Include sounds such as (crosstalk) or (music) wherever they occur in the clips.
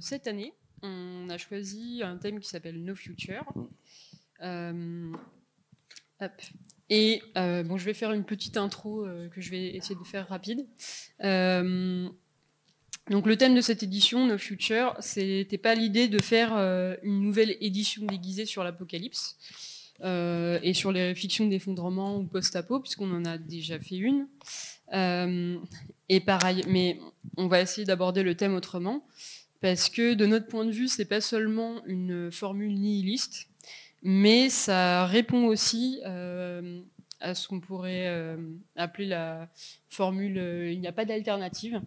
cette année, on a choisi un thème qui s'appelle No Future. Euh, hop. Et euh, bon, je vais faire une petite intro euh, que je vais essayer de faire rapide. Euh, donc le thème de cette édition, No Future, c'était pas l'idée de faire une nouvelle édition déguisée sur l'apocalypse et sur les fictions d'effondrement ou post-apo, puisqu'on en a déjà fait une. et pareil, mais on va essayer d'aborder le thème autrement, parce que de notre point de vue, c'est pas seulement une formule nihiliste, mais ça répond aussi euh, à ce qu'on pourrait euh, appeler la formule euh, il n'y a pas d'alternative.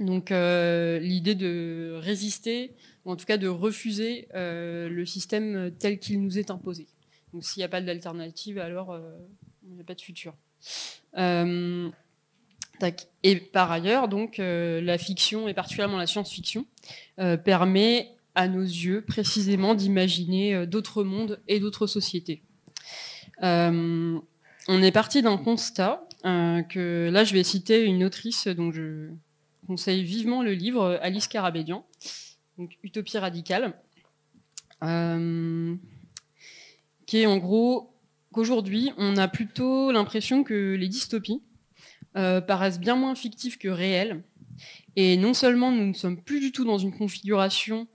Donc l'idée de résister, ou en tout cas de refuser le système tel qu'il nous est imposé. Donc s'il n'y a pas d'alternative, alors il n'y a pas de futur. Et par ailleurs, donc, la fiction, et particulièrement la science-fiction, permet à nos yeux précisément d'imaginer euh, d'autres mondes et d'autres sociétés. Euh, on est parti d'un constat euh, que là je vais citer une autrice dont je conseille vivement le livre, Alice Carabédian, donc Utopie radicale, qui est en gros qu'aujourd'hui on a plutôt l'impression que les dystopies paraissent bien moins fictives que réelles. Et non seulement nous ne sommes plus du tout dans une configuration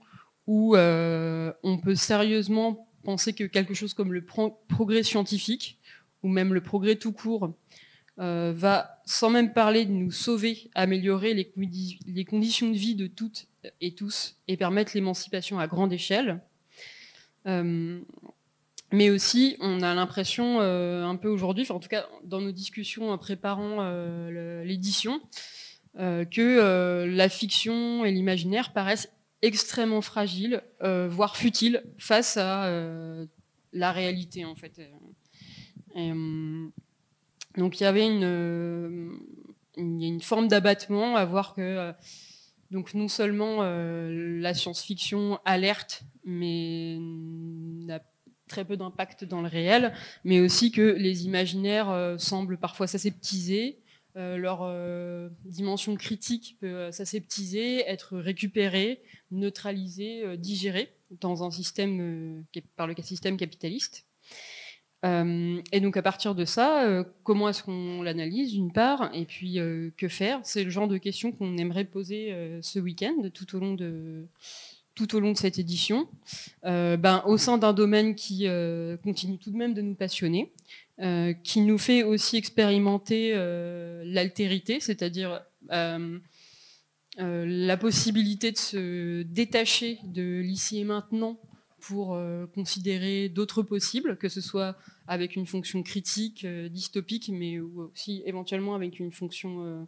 où euh, on peut sérieusement penser que quelque chose comme le progrès scientifique, ou même le progrès tout court, euh, va, sans même parler de nous sauver, améliorer les, conditions de vie de toutes et tous et permettre l'émancipation à grande échelle. Euh, mais aussi, on a l'impression un peu aujourd'hui, en tout cas dans nos discussions en préparant l'édition, que la fiction et l'imaginaire paraissent extrêmement fragile, euh, voire futile, face à euh, la réalité en fait. Euh, donc il y avait une, une forme d'abattement à voir que donc non seulement la science-fiction alerte, mais n'a très peu d'impact dans le réel, mais aussi que les imaginaires semblent parfois s'aseptiser, leur dimension critique peut s'aseptiser, être récupérée, neutralisé, euh, digéré dans un système euh, par le système capitaliste. Euh, et donc à partir de ça, comment est-ce qu'on l'analyse d'une part, et puis que faire? C'est le genre de questions qu'on aimerait poser ce week-end tout au long de tout au long de cette édition, ben, au sein d'un domaine qui continue tout de même de nous passionner, qui nous fait aussi expérimenter l'altérité, c'est-à-dire euh, la possibilité de se détacher de l'ici et maintenant pour euh, considérer d'autres possibles, que ce soit avec une fonction critique, euh, dystopique, mais aussi éventuellement avec une fonction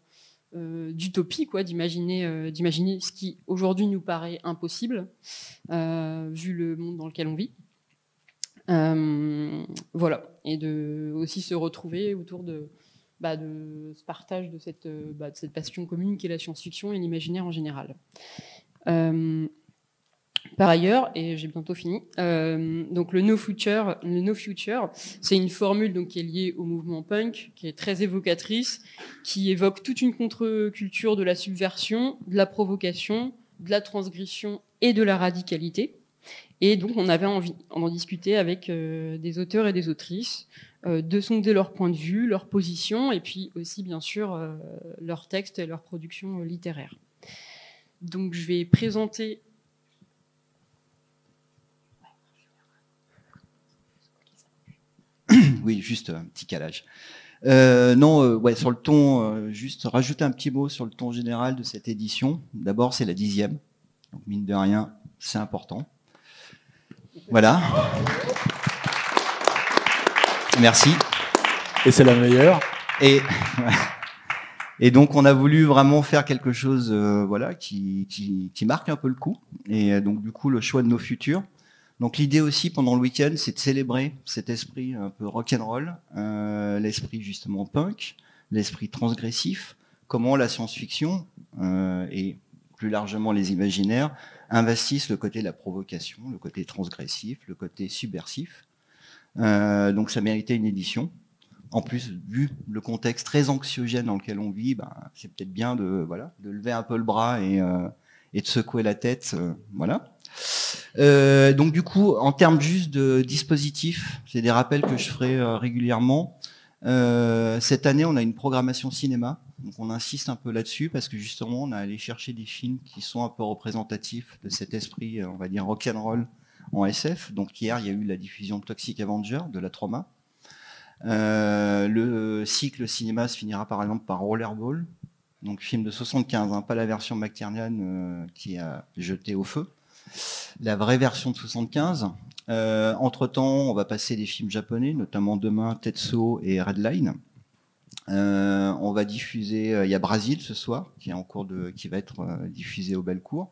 d'utopie, quoi, d'imaginer, d'imaginer ce qui aujourd'hui nous paraît impossible, vu le monde dans lequel on vit. voilà, et de aussi se retrouver autour de bah, ce partage de cette, euh, bah, de cette passion commune qui est la science-fiction et l'imaginaire en général. Euh, par ailleurs, et j'ai bientôt fini, euh, donc le no future, le no future, c'est une formule donc qui est liée au mouvement punk, qui est très évocatrice, qui évoque toute une contre-culture de la subversion, de la provocation, de la transgression et de la radicalité. Et donc on avait envie d'en discuter avec des auteurs et des autrices euh, de sonder leur point de vue, leur position, et puis aussi, bien sûr, euh, leurs textes et leur production euh, littéraire. Donc, je vais présenter Oui, juste un petit calage. non, ouais, sur le ton, juste rajouter un petit mot sur le ton général de cette édition. D'abord, c'est la dixième, donc mine de rien, c'est important. Voilà. Merci. Et c'est la meilleure. Et, et donc on a voulu vraiment faire quelque chose, euh, voilà, qui, qui, qui, marque un peu le coup. Et euh, donc du coup le choix de nos futurs. Donc l'idée aussi pendant le week-end, c'est de célébrer cet esprit un peu rock'n'roll, euh, l'esprit justement punk, l'esprit transgressif. Comment la science-fiction euh, et plus largement les imaginaires investissent le côté de la provocation, le côté transgressif, le côté subversif euh, donc ça méritait une édition. En plus, vu le contexte très anxiogène dans lequel on vit, ben, c'est peut-être bien de, voilà, de lever un peu le bras et, et de secouer la tête. voilà. Donc du coup, en termes juste de dispositifs, c'est des rappels que je ferai régulièrement. cette année, on a une programmation cinéma, donc on insiste un peu là-dessus parce que justement, on a allé chercher des films qui sont un peu représentatifs de cet esprit, on va dire rock'n'roll en SF. Donc hier, il y a eu la diffusion Toxic Avenger de la Trauma. Euh, le cycle cinéma se finira par exemple par Rollerball, donc film de 75, hein, pas la version McTiernan euh, qui a jeté au feu, la vraie version de 75. Euh, entre temps, on va passer des films japonais, notamment demain Tetsuo et Redline. on va diffuser, il y a Brasil ce soir qui est en cours de, va être diffusé au Belcourt.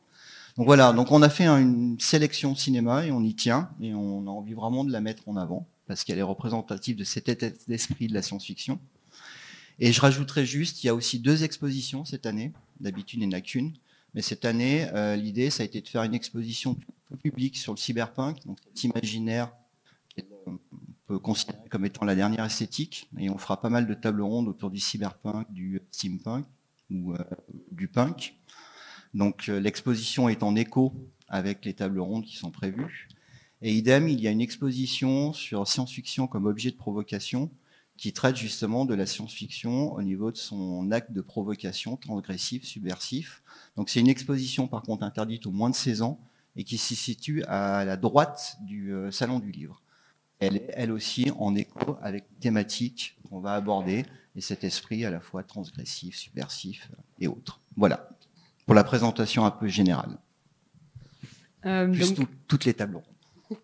Donc voilà, donc on a fait une sélection cinéma et on y tient et on a envie vraiment de la mettre en avant parce qu'elle est représentative de cet état d'esprit de la science-fiction. Et je rajouterai juste, il y a aussi deux expositions cette année. D'habitude, il n'y en a. Mais cette année, euh, l'idée, ça a été de faire une exposition publique sur le cyberpunk, donc cet imaginaire qu'on peut considérer comme étant la dernière esthétique. Et on fera pas mal de tables rondes autour du cyberpunk, du steampunk ou euh, du punk. Donc euh, l'exposition est en écho avec les tables rondes qui sont prévues. Et idem, il y a une exposition sur science-fiction comme objet de provocation qui traite justement de la science-fiction au niveau de son acte de provocation transgressif, subversif. Donc c'est une exposition par contre interdite aux moins de 16 ans et qui se situe à la droite du euh, Salon du Livre. Elle est elle aussi en écho avec thématique qu'on va aborder et cet esprit à la fois transgressif, subversif et autres. Voilà pour la présentation un peu générale. Euh, Juste toutes les tables (laughs)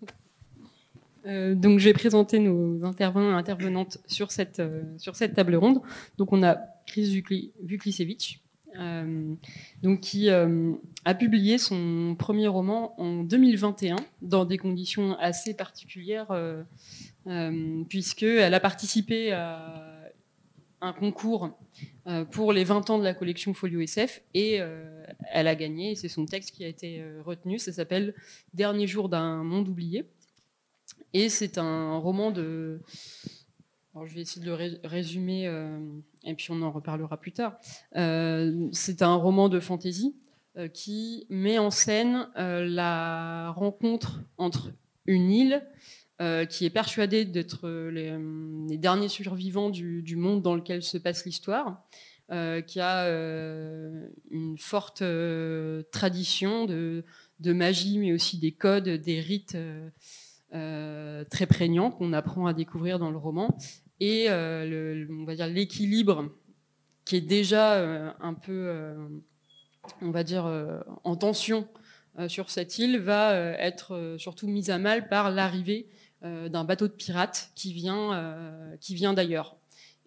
euh, donc, je vais présenter nos intervenants et intervenantes sur cette, euh, sur cette table ronde. Donc, on a Chris Vuklisevich, donc, qui a publié son premier roman en 2021 dans des conditions assez particulières, puisqu'elle a participé à un concours euh, pour les 20 ans de la collection Folio SF et euh, elle a gagné. C'est son texte qui a été euh, retenu. Ça s'appelle Dernier jour d'un monde oublié. Et c'est un roman de. je vais essayer de le résumer et puis on en reparlera plus tard. c'est un roman de fantaisie qui met en scène la rencontre entre une île euh, qui est persuadé d'être euh, euh, les, derniers survivants du, monde dans lequel se passe l'histoire, qui a une forte tradition de, magie, mais aussi des codes, des rites très prégnants qu'on apprend à découvrir dans le roman, et on va dire l'équilibre qui est déjà un peu, on va dire, en tension sur cette île va être surtout mise à mal par l'arrivée euh, d'un bateau de pirates qui vient, euh, qui vient d'ailleurs.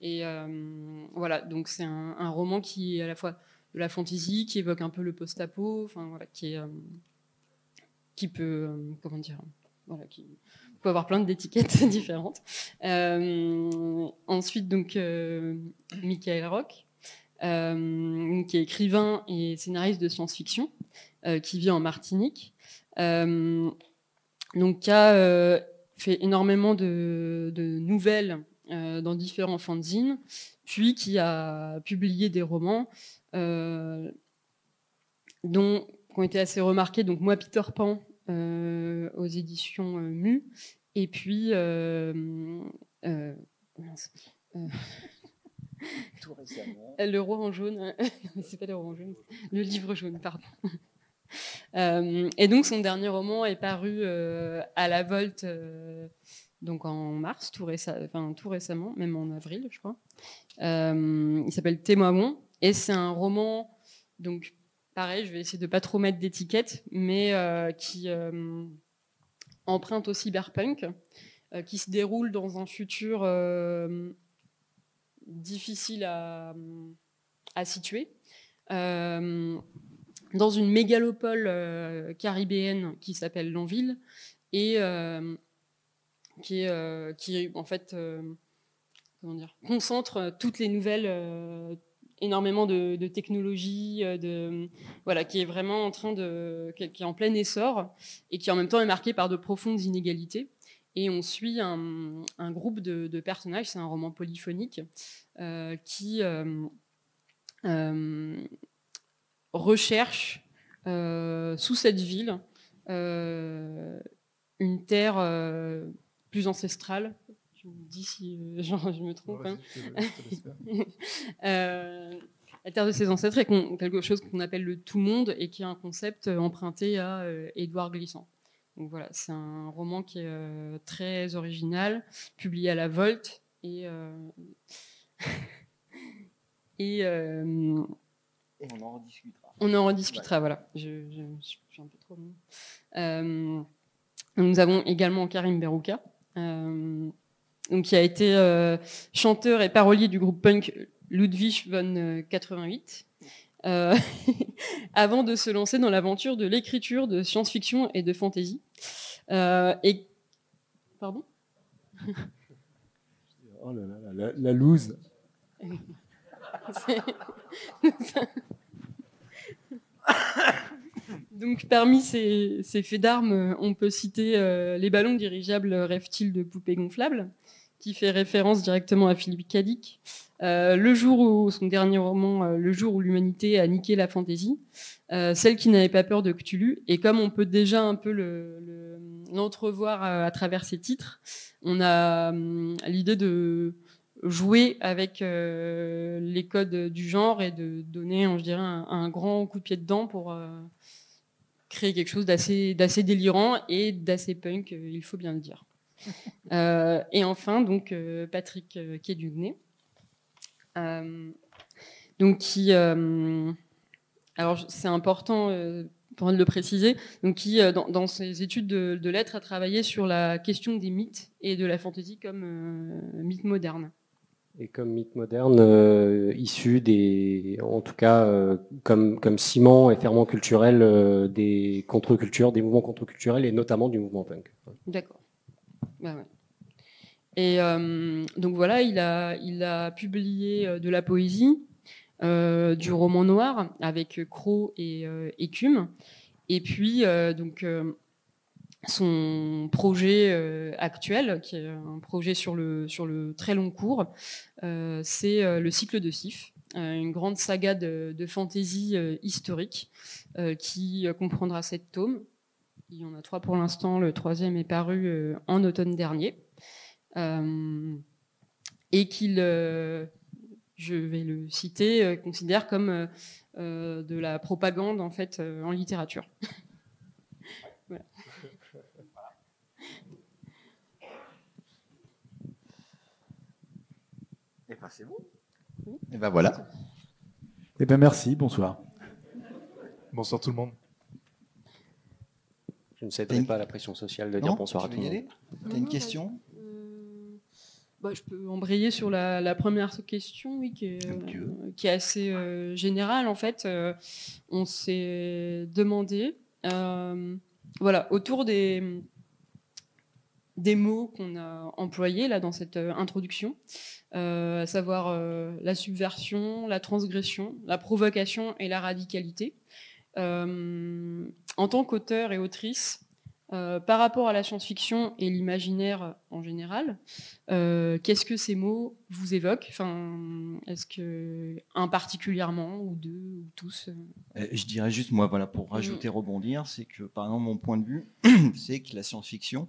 Et euh, voilà, donc c'est un, roman qui est à la fois de la fantaisie, qui évoque un peu le post-apo, enfin voilà, qui est, qui peut, comment dire, voilà, qui peut avoir plein d'étiquettes (laughs) différentes. ensuite, donc, Michael Rock, qui est écrivain et scénariste de science-fiction, qui vit en Martinique. donc, qui a fait énormément de, nouvelles euh, dans différents fanzines, puis qui a publié des romans euh, dont, qui ont été assez remarqués. Donc moi, Peter Pan euh, aux éditions Mu, et puis (laughs) Le roi en jaune, (laughs) c'est pas le roi en jaune, le livre jaune, pardon. (laughs) Euh, et donc son dernier roman est paru euh, à la Volte euh, donc en mars, tout, tout, récemment, même en avril, je crois. il s'appelle Témoin et c'est un roman, donc pareil, je vais essayer de pas trop mettre d'étiquette, mais qui emprunte au cyberpunk, qui se déroule dans un futur difficile à, situer. Dans une mégalopole euh, caribéenne qui s'appelle Lanville et euh, qui, euh, qui, en fait comment dire, concentre toutes les nouvelles, énormément de, de technologies, de, voilà, qui est vraiment en train de, qui est en plein essor et qui en même temps est marqué par de profondes inégalités. Et on suit un, groupe de, de personnages, c'est un roman polyphonique, qui recherche sous cette ville une terre plus ancestrale. Je me dis si je (laughs) me trompe. Hein. (laughs) la terre de ses ancêtres est quelque chose qu'on appelle le tout monde et qui est un concept emprunté à Édouard Glissant. Donc voilà, c'est un roman qui est très original, publié à la Volte et (laughs) et, on en rediscutera. On en rediscutera, voilà. Je, suis un peu trop long. nous avons également Karim Berouka, qui a été chanteur et parolier du groupe punk Ludwig von 88. Euh, (laughs) avant de se lancer dans l'aventure de l'écriture de science-fiction et de fantasy. Euh, et pardon? (laughs) Oh là là, la, la loose. (laughs) Donc, parmi ces, faits d'armes, on peut citer euh, les ballons dirigeables reptiles de poupées gonflables, qui fait référence directement à Philippe Cadic. Euh, le jour où son dernier roman, euh, le jour où l'humanité a niqué la fantaisie, euh, celle qui n'avait pas peur de Cthulhu. Et comme on peut déjà un peu l'entrevoir le, à, travers ses titres, on a l'idée de jouer avec les codes du genre et de donner, un, un, grand coup de pied dedans pour créer quelque chose d'assez délirant et d'assez punk, il faut bien le dire. (laughs) Euh, et enfin, donc, euh, Patrick euh, Kédugné, donc qui, alors c'est important pour de le préciser, donc qui, dans, ses études de, lettres, a travaillé sur la question des mythes et de la fantaisie comme mythe moderne. Et comme mythe moderne, issu des, en tout cas, comme, comme ciment et ferment culturel des contre-cultures, des mouvements contre-culturels et notamment du mouvement punk. D'accord. Et euh, donc voilà, il a, il a publié euh, de la poésie, euh, du roman noir avec Croc et Écume. Et puis, donc, son projet actuel, qui est un projet sur le, sur le très long cours, c'est le cycle de Sif, une grande saga de, de fantaisie historique qui comprendra sept tomes il y en a trois pour l'instant. Le troisième est paru euh, en automne dernier. Euh, et qu'il, euh, je vais le citer, considère comme de la propagande en fait en littérature. (laughs) voilà. Et ben c'est bon. Et ben voilà. Et ben merci, bonsoir. Bonsoir tout le monde. Je ne céderai pas à la pression sociale de dire bonsoir à tout le monde. Tu as une question euh, bah, Je peux embrayer sur la, première question, oui, qui est, euh, assez euh, générale. En fait, on s'est demandé, voilà, autour des, des mots qu'on a employés là dans cette introduction, à savoir la subversion, la transgression, la provocation et la radicalité. Euh, en tant qu'auteur et autrice, euh, par rapport à la science-fiction et l'imaginaire en général, euh, qu'est-ce que ces mots vous évoquent? Enfin, Est-ce que un particulièrement ou deux ou tous Je dirais juste moi, voilà, pour rajouter, mm. rebondir, c'est que par exemple mon point de vue, (clears throat) c'est que la science-fiction,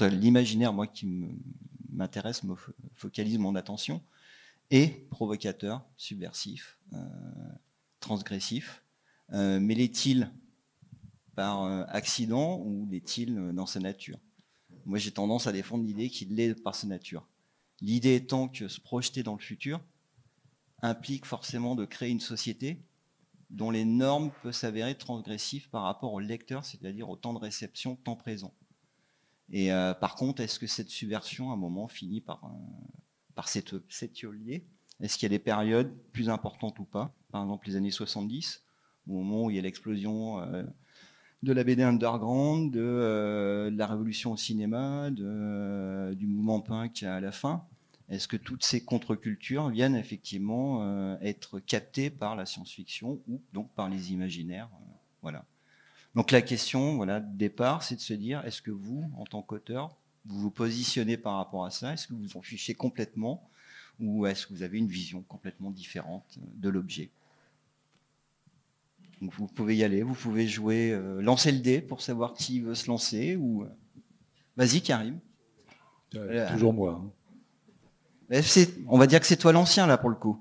l'imaginaire, moi qui m'intéresse, me focalise mon attention, est provocateur, subversif, transgressif, mais l'est-il par euh, accident ou l'est-il euh, dans sa nature Moi, j'ai tendance à défendre l'idée qu'il l'est par sa nature. L'idée étant que se projeter dans le futur implique forcément de créer une société dont les normes peuvent s'avérer transgressives par rapport au lecteur, c'est-à-dire au temps de réception, temps présent. Et par contre, est-ce que cette subversion, à un moment, finit par, par s'étioler? Est-ce qu'il y a des périodes plus importantes ou pas? Par exemple, les années 70, au moment où il y a l'explosion euh, de la BD underground, de, euh, la révolution au cinéma, de, euh, du mouvement punk à la fin. Est-ce que toutes ces contre-cultures viennent effectivement être captées par la science-fiction ou donc par les imaginaires Voilà. Donc la question, voilà, de départ, c'est de se dire est-ce que vous, en tant qu'auteur, vous vous positionnez par rapport à ça? Est-ce que vous en fichez complètement? Ou est-ce que vous avez une vision complètement différente de l'objet? Donc vous pouvez y aller, vous pouvez jouer, euh, lancer le dé pour savoir qui veut se lancer ou. euh, Vas-y, Karim. Euh. Toujours moi. hein. Mais On va dire que c'est toi l'ancien là pour le coup.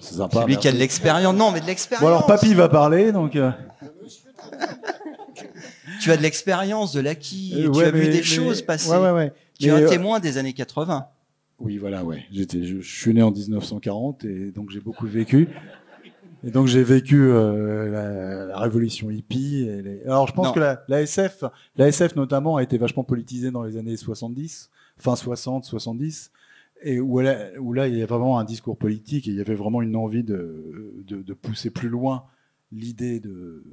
C'est sympa. Celui qui a de l'expérience. Non, mais de l'expérience. Bon alors papy va parler donc. euh, (laughs) Tu as de l'expérience, de l'acquis. euh, tu as vu des mais- choses passer. Ouais ouais ouais. Tu es un témoin des années 80. Oui, voilà, ouais. J'étais, je, je suis né en 1940 et donc j'ai beaucoup vécu. Et donc j'ai vécu euh, la, la révolution hippie. Et les... Alors je pense Non. que la, la SF, la SF notamment a été vachement politisée dans les années 70, fin 60, 70, et où, elle a- où là il y avait vraiment un discours politique et il y avait vraiment une envie de, de, de pousser plus loin l'idée de,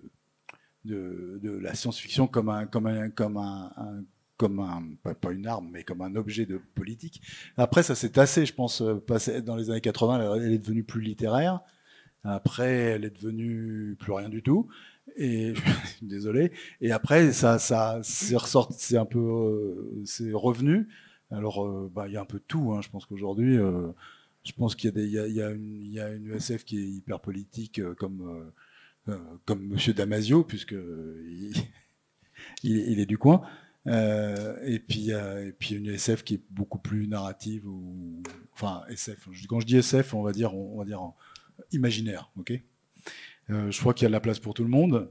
de, de la science-fiction comme un, comme un, comme un, un- comme un, pas, une arme, mais comme un objet de politique. Après, ça s'est tassé, je pense, euh, passé dans les années 80, elle est devenue plus littéraire. Après, elle est devenue plus rien du tout. Et (laughs) désolé. Et après, ça, ça, c'est c'est un peu, euh, c'est revenu. Alors, euh, bah, il y a un peu tout. Hein. Je pense qu'aujourd'hui, euh, je pense qu'il y il y a, une, SF qui est hyper politique, comme, comme Monsieur Damasio, puisque il, est du coin. Et puis, euh, et puis une SF qui est beaucoup plus narrative ou, enfin SF. Quand je dis SF, on va dire, on va dire imaginaire, ok? Euh, je crois qu'il y a de la place pour tout le monde.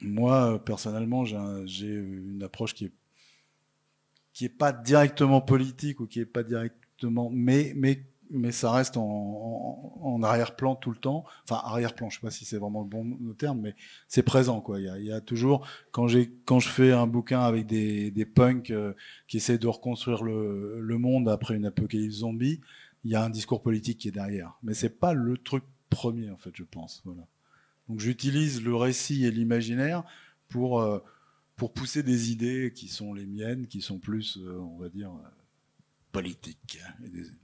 Moi, personnellement, j'ai un- j'ai une approche qui est qui pas directement politique ou qui est pas directement, mais mais mais ça reste en, arrière-plan tout le temps. Enfin, arrière-plan, je sais pas si c'est vraiment le bon terme, mais c'est présent quoi. Il y a, il y a toujours quand j'ai quand je fais un bouquin avec des, des punks euh, qui essaient de reconstruire le, le monde après une apocalypse zombie, il y a un discours politique qui est derrière. Mais c'est pas le truc premier en fait, je pense. Voilà. Donc j'utilise le récit et l'imaginaire pour euh, pour pousser des idées qui sont les miennes, qui sont plus, euh, on va dire, euh, politiques.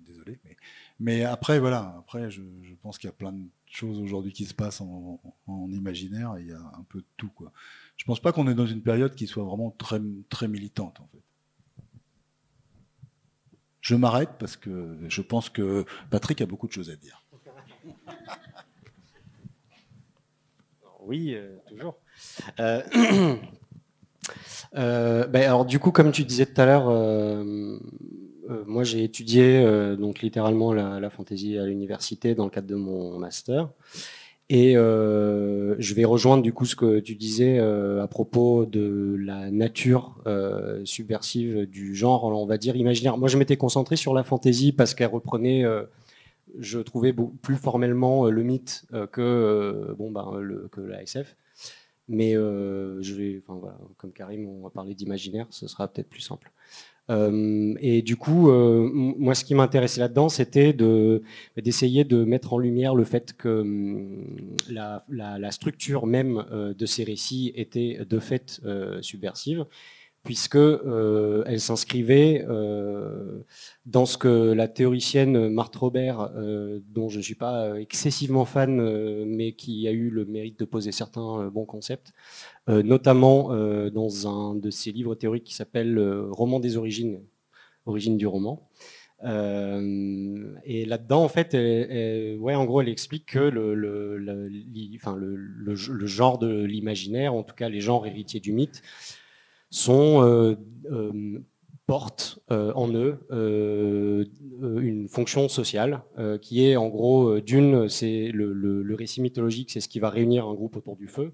Désolé, mais, après voilà, après je, pense qu'il y a plein de choses aujourd'hui qui se passent en, imaginaire il y a un peu de tout quoi. Je pense pas qu'on est dans une période qui soit vraiment très très militante en fait. Je m'arrête parce que je pense que Patrick a beaucoup de choses à dire. Oui, euh, toujours. Euh, (clears throat) euh, ben, alors du coup, comme tu disais tout à l'heure, moi j'ai étudié donc littéralement la, la fantaisie à l'université dans le cadre de mon master. Et euh, je vais rejoindre du coup ce que tu disais euh, à propos de la nature euh, subversive du genre, on va dire imaginaire. Moi, je m'étais concentré sur la fantaisie parce qu'elle reprenait je trouvais plus formellement le mythe que, bon, ben, le, que la SF. Mais je vais, comme Karim, on va parler d'imaginaire, ce sera peut-être plus simple. Euh, et du coup, euh, moi, ce qui m'intéressait là-dedans, c'était de- d'essayer de mettre en lumière le fait que hum, la, structure même euh, de ces récits était de fait subversive, puisque euh, elle s'inscrivait euh, dans ce que la théoricienne Marthe Robert, euh, dont je ne suis pas excessivement fan, mais qui a eu le mérite de poser certains bons concepts, notamment dans un de ses livres théoriques qui s'appelle Roman des origines, origine du roman. Et là-dedans, en fait, elle- ouais, en gros, elle explique que le genre de l'imaginaire, en tout cas les genres héritiers du mythe, sont euh, euh, portent euh, en eux une fonction sociale qui est en gros d'une, c'est le, récit mythologique, c'est ce qui va réunir un groupe autour du feu,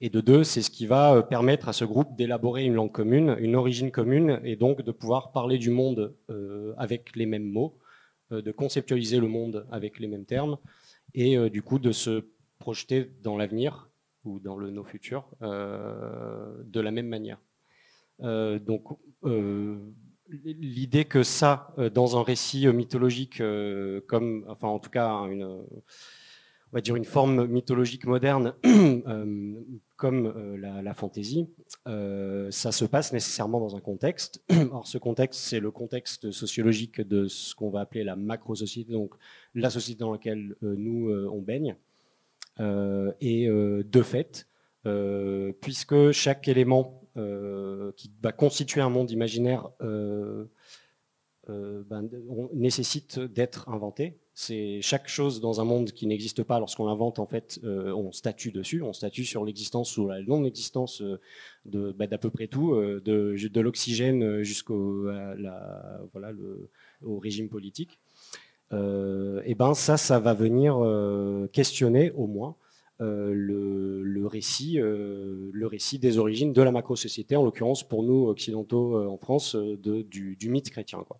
et de deux, c'est ce qui va permettre à ce groupe d'élaborer une langue commune, une origine commune, et donc de pouvoir parler du monde avec les mêmes mots, de conceptualiser le monde avec les mêmes termes, et du coup de se projeter dans l'avenir ou dans le no futur euh, de la même manière. Euh, donc, euh, l'idée que ça, euh, dans un récit mythologique, comme, enfin, en tout cas, une, euh, on va dire une forme mythologique moderne, (clears throat) comme la, la fantaisie, ça se passe nécessairement dans un contexte. (clears throat) Or, ce contexte, c'est le contexte sociologique de ce qu'on va appeler la macro-société, donc la société dans laquelle nous, euh, on baigne. Et de fait, puisque chaque élément qui va constituer un monde imaginaire euh, ben, nécessite d'être inventé. C'est chaque chose dans un monde qui n'existe pas lorsqu'on l'invente en fait, on statue dessus, on statue sur l'existence ou la non-existence de ben, d'à peu près tout, de, de l'oxygène jusqu'au voilà, régime politique. et ben ça, ça va venir questionner au moins euh, le, récit, euh, le récit des origines de la macro-société, en l'occurrence pour nous occidentaux euh, en France, du, mythe chrétien. Quoi.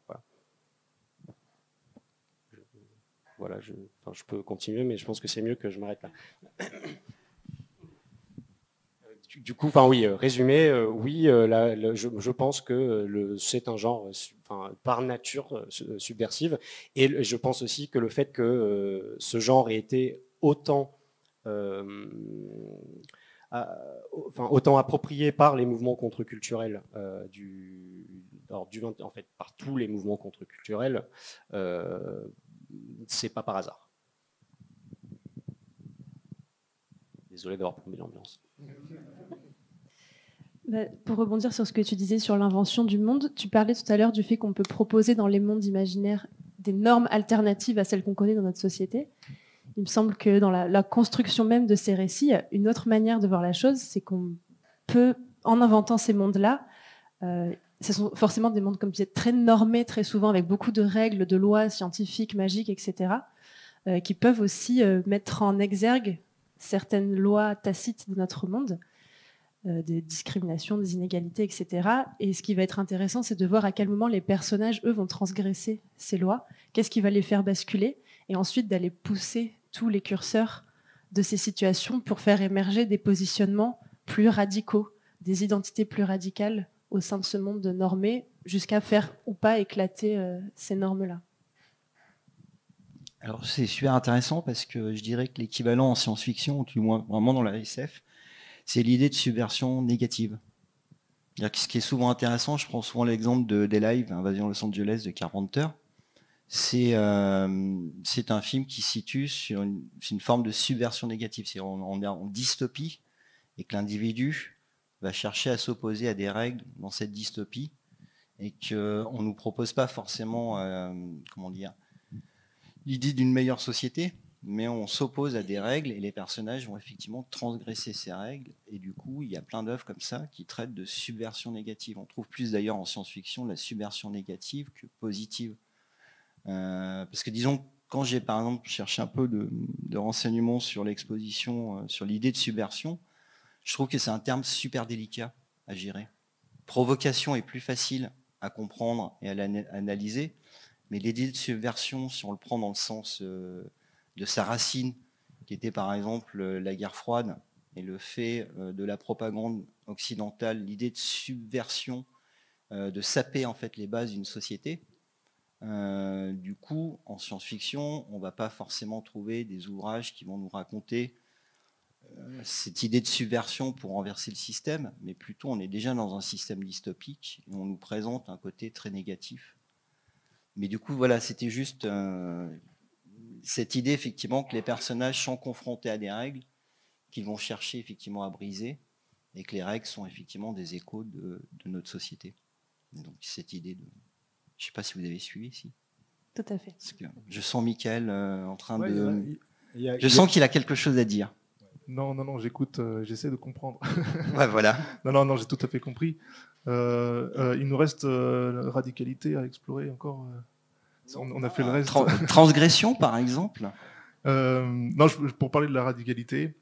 Voilà, je, je, peux continuer, mais je pense que c'est mieux que je m'arrête là. Du coup, enfin oui, résumé, oui, je, pense que c'est un genre, par nature subversive, et je pense aussi que le fait que ce genre ait été autant euh, autant approprié par les mouvements contre-culturels euh, du, du, en fait, par tous les mouvements contre-culturels, euh, c'est pas par hasard. Désolé d'avoir plombé l'ambiance. Bah, pour rebondir sur ce que tu disais sur l'invention du monde, tu parlais tout à l'heure du fait qu'on peut proposer dans les mondes imaginaires des normes alternatives à celles qu'on connaît dans notre société. Il me semble que dans la, construction même de ces récits, une autre manière de voir la chose, c'est qu'on peut, en inventant ces mondes-là, euh, ce sont forcément des mondes, comme tu disais, très normés, très souvent, avec beaucoup de règles, de lois scientifiques, magiques, etc., euh, qui peuvent aussi euh, mettre en exergue certaines lois tacites de notre monde, des discriminations, des inégalités, etc. Et ce qui va être intéressant, c'est de voir à quel moment les personnages, eux, vont transgresser ces lois, qu'est-ce qui va les faire basculer, et ensuite d'aller pousser tous les curseurs de ces situations pour faire émerger des positionnements plus radicaux, des identités plus radicales au sein de ce monde de normé, jusqu'à faire ou pas éclater euh, ces normes-là. Alors c'est super intéressant parce que je dirais que l'équivalent en science-fiction, du moins vraiment dans la SF, c'est l'idée de subversion négative. Ce qui est souvent intéressant, je prends souvent l'exemple de des lives Invasion Los Angeles de 40 heures. Euh, c'est un film qui situe sur une, une forme de subversion négative. C'est on, est en dystopie et que l'individu va chercher à s'opposer à des règles dans cette dystopie et qu'on ne nous propose pas forcément, euh, comment dire, l'idée d'une meilleure société, mais on s'oppose à des règles et les personnages vont effectivement transgresser ces règles. Et du coup, il y a plein d'œuvres comme ça qui traitent de subversion négative. On trouve plus d'ailleurs en science-fiction la subversion négative que positive. Euh, parce que disons, quand j'ai par exemple cherché un peu de, renseignements sur l'exposition, euh, sur l'idée de subversion, je trouve que c'est un terme super délicat à gérer. Provocation est plus facile à comprendre et à analyser, mais l'idée de subversion, si on le prend dans le sens euh, de sa racine, qui était par exemple la guerre froide et le fait de la propagande occidentale, l'idée de subversion, de saper en fait les bases d'une société, euh, du coup, en science-fiction, on ne va pas forcément trouver des ouvrages qui vont nous raconter euh, cette idée de subversion pour renverser le système, mais plutôt on est déjà dans un système dystopique et on nous présente un côté très négatif. Mais du coup, voilà, c'était juste euh, cette idée effectivement que les personnages sont confrontés à des règles qu'ils vont chercher effectivement à briser et que les règles sont effectivement des échos de, de notre société. donc cette idée de je ne sais pas si vous avez suivi ici. Tout à fait. je sens Michael euh, en train de. je sens qu'il a quelque chose à dire. Non, non, non, j'écoute, euh, j'essaie de comprendre. (laughs) ouais, voilà. non, non, non, j'ai tout à fait compris. Euh, il nous reste la radicalité à explorer encore. On, a fait le reste. transgression, par exemple Non, pour parler de la radicalité,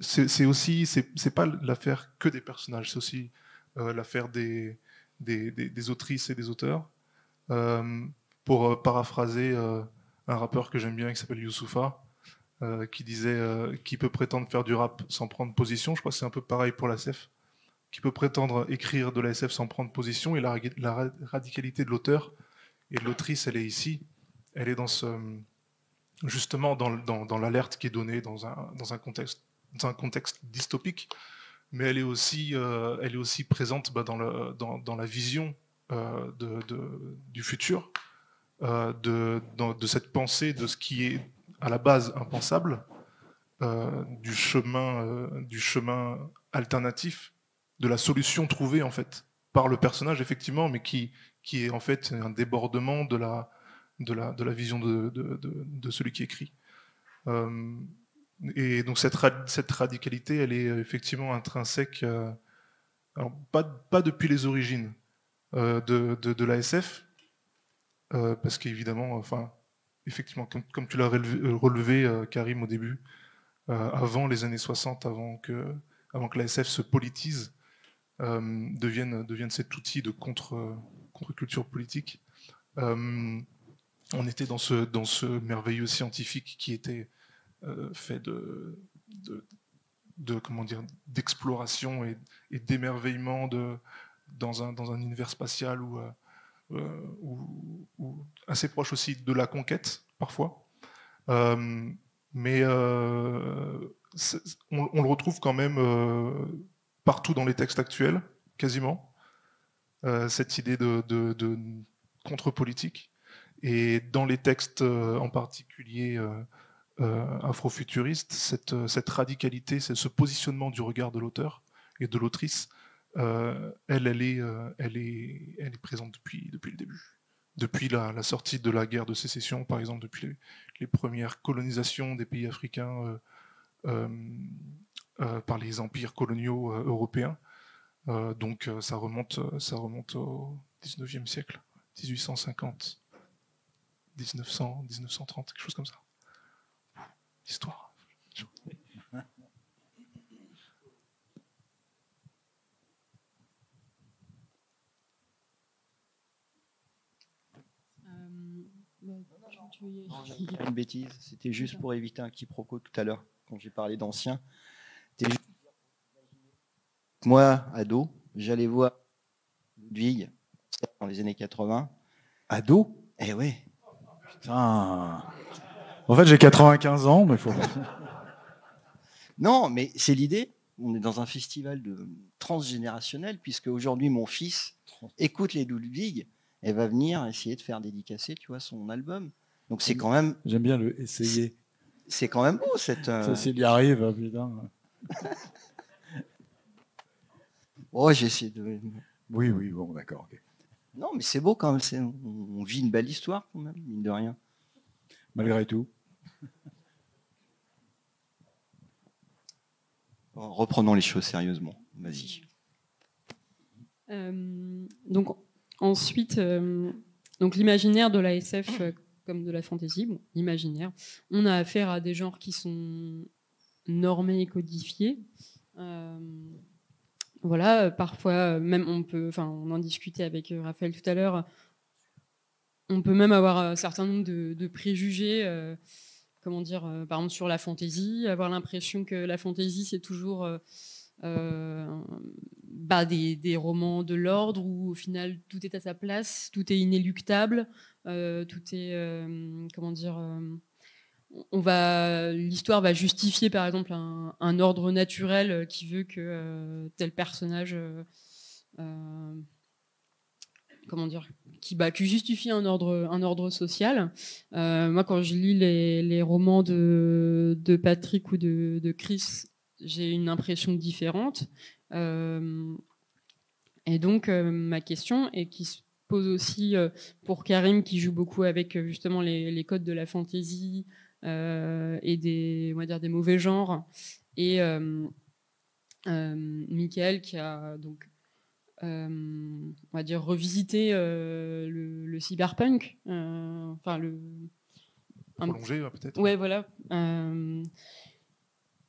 c'est aussi, c'est pas l'affaire que des personnages, c'est aussi l'affaire des, des, autrices et des auteurs. Euh, pour euh, paraphraser euh, un rappeur que j'aime bien qui s'appelle Youssoufa, qui disait qui peut prétendre faire du rap sans prendre position. Je crois que c'est un peu pareil pour la SF. Qui peut prétendre écrire de la SF sans prendre position. Et la, radicalité de l'auteur et de l'autrice, elle est ici. Elle est dans ce, justement dans, l'alerte qui est donnée dans un contexte dystopique mais elle est aussi, euh, elle est aussi présente bah, dans, la vision euh, du futur, euh, de, cette pensée de ce qui est à la base impensable, du, chemin, du chemin alternatif, de la solution trouvée en fait par le personnage, effectivement, mais qui, est en fait un débordement de la, vision de, celui qui écrit. Et donc cette, radicalité, elle est effectivement intrinsèque, euh, alors pas, depuis les origines euh, de, de, l'ASF, parce qu'évidemment, enfin, effectivement, comme, tu l'as relevé, Karim, au début, avant les années 60, avant que, avant que l'ASF se politise, devienne, devienne cet outil de contre, contre-culture politique, on était dans ce, dans ce merveilleux scientifique qui était euh, fait de, comment dire d'exploration et, d'émerveillement de, dans, un, dans un univers spatial ou, euh, euh, assez proche aussi de la conquête parfois. mais on, le retrouve quand même partout dans les textes actuels, quasiment, cette idée de, contre-politique. Et dans les textes en particulier euh, afrofuturiste, cette, euh, cette radicalité, ce positionnement du regard de l'auteur et de l'autrice, euh, elle, est, présente depuis, depuis le début. Depuis la, sortie de la guerre de sécession, par exemple, depuis les, premières colonisations des pays africains par les empires coloniaux européens. donc ça remonte, ça remonte au 19e siècle, 1850, 1900, 1930, quelque chose comme ça histoire. une bêtise, c'était juste pour éviter un quiproquo tout à l'heure, quand j'ai parlé d'anciens. Moi, ado, j'allais voir Ludwig dans les années 80. Ado? Eh oui. Putain. En fait, j'ai 95 ans, mais faut. (laughs) non, mais c'est l'idée. On est dans un festival de transgénérationnel, puisque aujourd'hui, mon fils écoute les Ludwig et va venir essayer de faire dédicacer, tu vois, son album. Donc c'est quand même. J'aime bien le essayer. C'est quand même beau cette. Euh... S'il y arrive, hein, putain. (laughs) oh, j'essaie de. Oui, oui, bon, d'accord. Non, mais c'est beau quand même. On vit une belle histoire quand même, mine de rien. Malgré tout. Reprenons les choses sérieusement. Vas-y. Euh, donc ensuite, euh, donc l'imaginaire de la SF euh, comme de la fantasy, bon, imaginaire, on a affaire à des genres qui sont normés et codifiés. voilà, parfois même on peut, enfin on en discutait avec Raphaël tout à l'heure, on peut même avoir un certain nombre de préjugés comment dire, euh, par exemple sur la fantaisie, avoir l'impression que la fantaisie c'est toujours euh, euh, bah, des, romans de l'ordre où au final tout est à sa place, tout est inéluctable, tout est comment dire, on va l'histoire va justifier par exemple un, ordre naturel qui veut que tel personnage comment dire, qui, bah, qui justifie un ordre, social. Euh, moi, quand je lis les, romans de, Patrick ou de, Chris, j'ai une impression différente. Euh, et donc, euh, ma question, et qui se pose aussi pour Karim, qui joue beaucoup avec justement les, codes de la fantaisie et des, on dire, des mauvais genres, et Michael, qui a donc on va dire revisiter euh, le, cyberpunk, euh, enfin le prolonger peut-être. Ouais, voilà.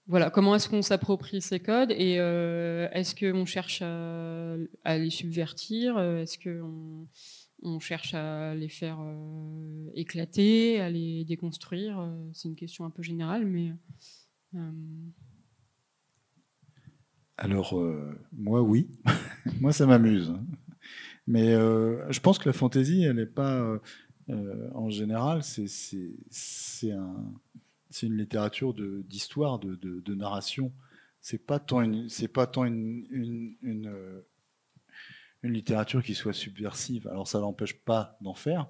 voilà, comment est-ce qu'on s'approprie ces codes et est-ce qu'on cherche à, les subvertir Est-ce qu'on on cherche à les faire éclater, à les déconstruire C'est une question un peu générale, mais. Alors, moi, oui. (laughs) Moi, ça m'amuse. Mais euh, je pense que la fantaisie, elle n'est pas. Euh, en général, c'est un, une littérature d'histoire, de, de, narration. C'est pas tant une, c'est pas tant une, une, une, euh, une, littérature qui soit subversive. Alors ça n'empêche pas d'en faire,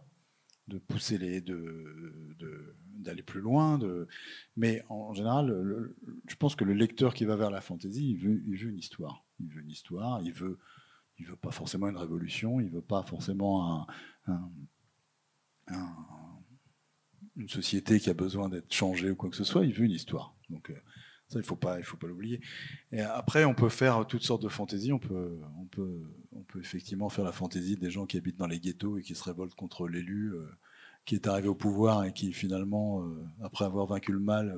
de pousser les, de, d'aller plus loin. De... Mais en, général, je pense que le lecteur qui va vers la fantaisie, il veut, il veut une histoire. Il veut une histoire, il veut, il veut pas forcément une révolution, il veut pas forcément une société qui a besoin d'être changée ou quoi que ce soit. Il veut une histoire. Donc ça, il faut pas, il faut pas l'oublier. Et après, on peut faire toutes sortes de fantaisies. On peut, on peut, on peut effectivement faire la fantaisie des gens qui habitent dans les ghettos et qui se révoltent contre l'élu euh, qui est arrivé au pouvoir et qui finalement, euh, après avoir vaincu le mal,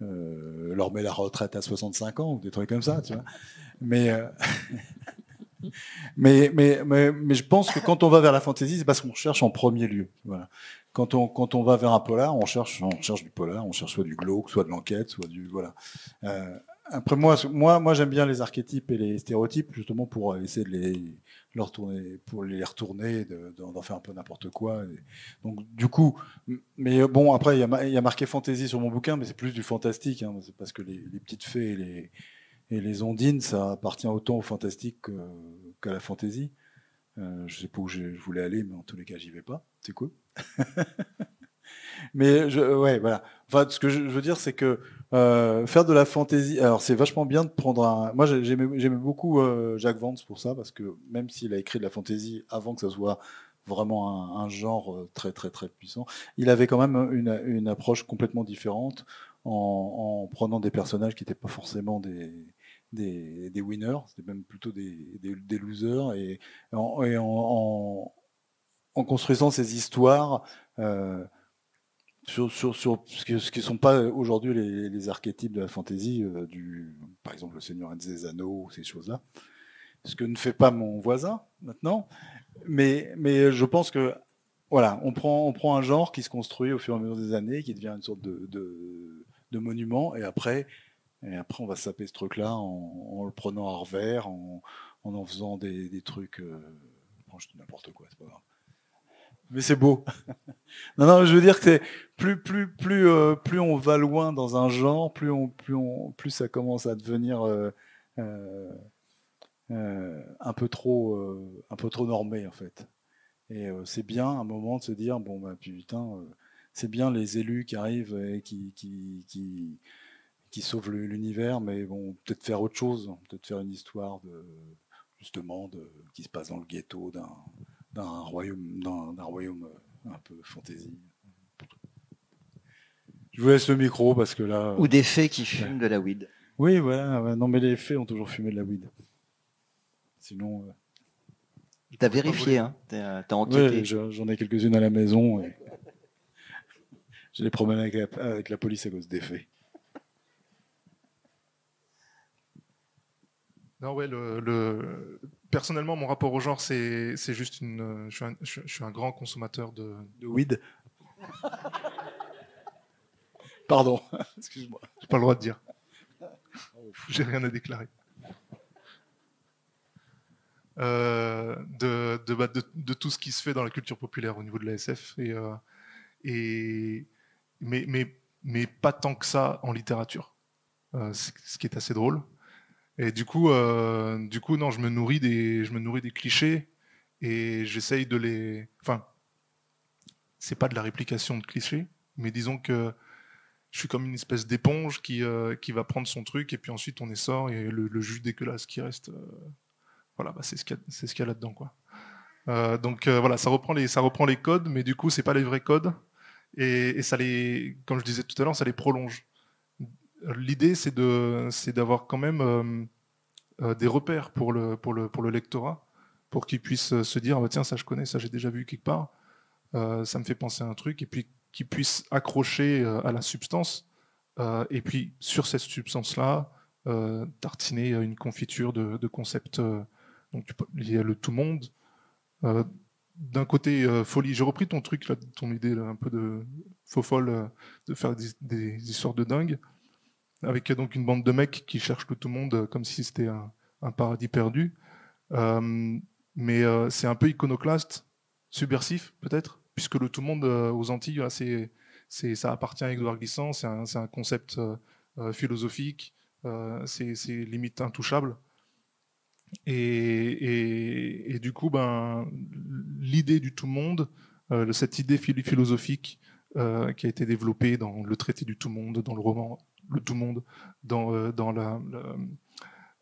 euh, leur met la retraite à 65 ans ou des trucs comme ça, tu vois. Mais, (laughs) mais, mais, mais, mais, je pense que quand on va vers la fantaisie, c'est parce qu'on cherche en premier lieu. Voilà quand on, quand on va vers un polar, on cherche, on cherche du polar, on cherche soit du glauque, soit de l'enquête, soit du voilà. Euh, après moi, moi, moi j'aime bien les archétypes et les stéréotypes justement pour essayer de les leur retourner, pour les retourner, d'en faire un peu n'importe quoi. donc du coup, mais bon après il y a, marqué fantasy sur mon bouquin, mais c'est plus du fantastique, hein, parce que les, les, petites fées et les, et les ondines, ça appartient autant au fantastique qu'à la fantaisie. Euh, je sais pas où je voulais aller, mais en tous les cas j'y vais pas. C'est cool. (laughs) Mais je, ouais, voilà. Enfin, ce que je, veux dire, c'est que euh, faire de la fantaisie. Alors, c'est vachement bien de prendre un. Moi, j'aimais beaucoup euh, Jacques Vance pour ça, parce que même s'il a écrit de la fantaisie avant que ça soit vraiment un, genre euh, très, très, très puissant, il avait quand même une, approche complètement différente en, en, prenant des personnages qui n'étaient pas forcément des. Des, winners, c'était même plutôt des, losers, et, en, construisant ces histoires euh, sur, ce qui ne sont pas aujourd'hui les, archétypes de la fantaisie, euh, du, par exemple le Seigneur des Anneaux, ces choses-là. Ce que ne fait pas mon voisin maintenant. Mais, je pense que voilà, on prend, un genre qui se construit au fur et à mesure des années, qui devient une sorte de, monument, et après, et après on va saper ce truc-là en, le prenant à revers, en en, faisant des, trucs. Euh, je dis n'importe quoi, c'est pas grave mais c'est beau. (laughs) non, non, je veux dire que plus, plus, plus, euh, plus on va loin dans un genre, plus plus plus ça commence à devenir euh, euh, un peu trop, un peu trop normé en fait. Et c'est bien un moment de se dire bon bah putain, c'est bien les élus qui arrivent et qui, qui, qui, qui sauvent l'univers, mais bon peut-être faire autre chose, peut-être faire une histoire de justement de, qui se passe dans le ghetto d'un d'un royaume, d'un royaume euh, un peu fantaisie. Je vous laisse le micro parce que là. Ou des fées qui fument de la weed. Oui, voilà. Non, mais les fées ont toujours fumé de la weed. Sinon. Euh... T'as vérifié, hein T'as enquêté. J'en ai quelques-unes à la maison. Et... (laughs) J'ai des problèmes avec la, avec la police à cause des fées. Non, ouais, le, personnellement, mon rapport au genre, c'est juste une. Je suis, un, grand consommateur de. De weed Pardon, (laughs) excuse-moi. J'ai pas le droit de dire. J'ai rien à déclarer. Euh, bah, de, de, tout ce qui se fait dans la culture populaire au niveau de la SF. Et, euh, et, mais, mais, mais pas tant que ça en littérature. Euh, ce qui est assez drôle. Et du coup, euh, du coup, non, je me nourris des, je me nourris des clichés et j'essaye de les. Enfin, c'est pas de la réplication de clichés, mais disons que je suis comme une espèce d'éponge qui, euh, qui va prendre son truc et puis ensuite on essore et le, le jus dégueulasse qui reste, euh, voilà, bah, c'est ce qu'il y a, ce a là-dedans, quoi. donc voilà, ça reprend les, ça reprend les codes, mais du coup, c'est pas les vrais codes et, et ça les, comme je disais tout à l'heure, ça les prolonge l'idée, c'est d'avoir quand même euh, euh, des repères pour le, pour le, pour le lectorat, pour qu'il puisse se dire ah bah tiens, ça je connais, ça j'ai déjà vu quelque part, euh, ça me fait penser à un truc, et puis qu'il puisse accrocher à la substance, et puis sur cette substance-là, tartiner une confiture de, concepts donc, liés à le tout monde. d'un côté, folie, j'ai repris ton truc, là, ton idée un peu de faux folle, de faire des, des histoires de dingue avec donc une bande de mecs qui cherchent le tout monde euh, comme si c'était un, paradis perdu. Euh, mais euh, c'est un peu iconoclaste, subversif peut-être, puisque le tout monde aux Antilles, ça appartient à Edouard Glissant, c'est un, concept philosophique, c'est, limite intouchable. Et, du coup, ben, l'idée du tout monde, cette idée philosophique qui a été développée dans le traité du tout monde, dans le roman le tout monde dans, euh,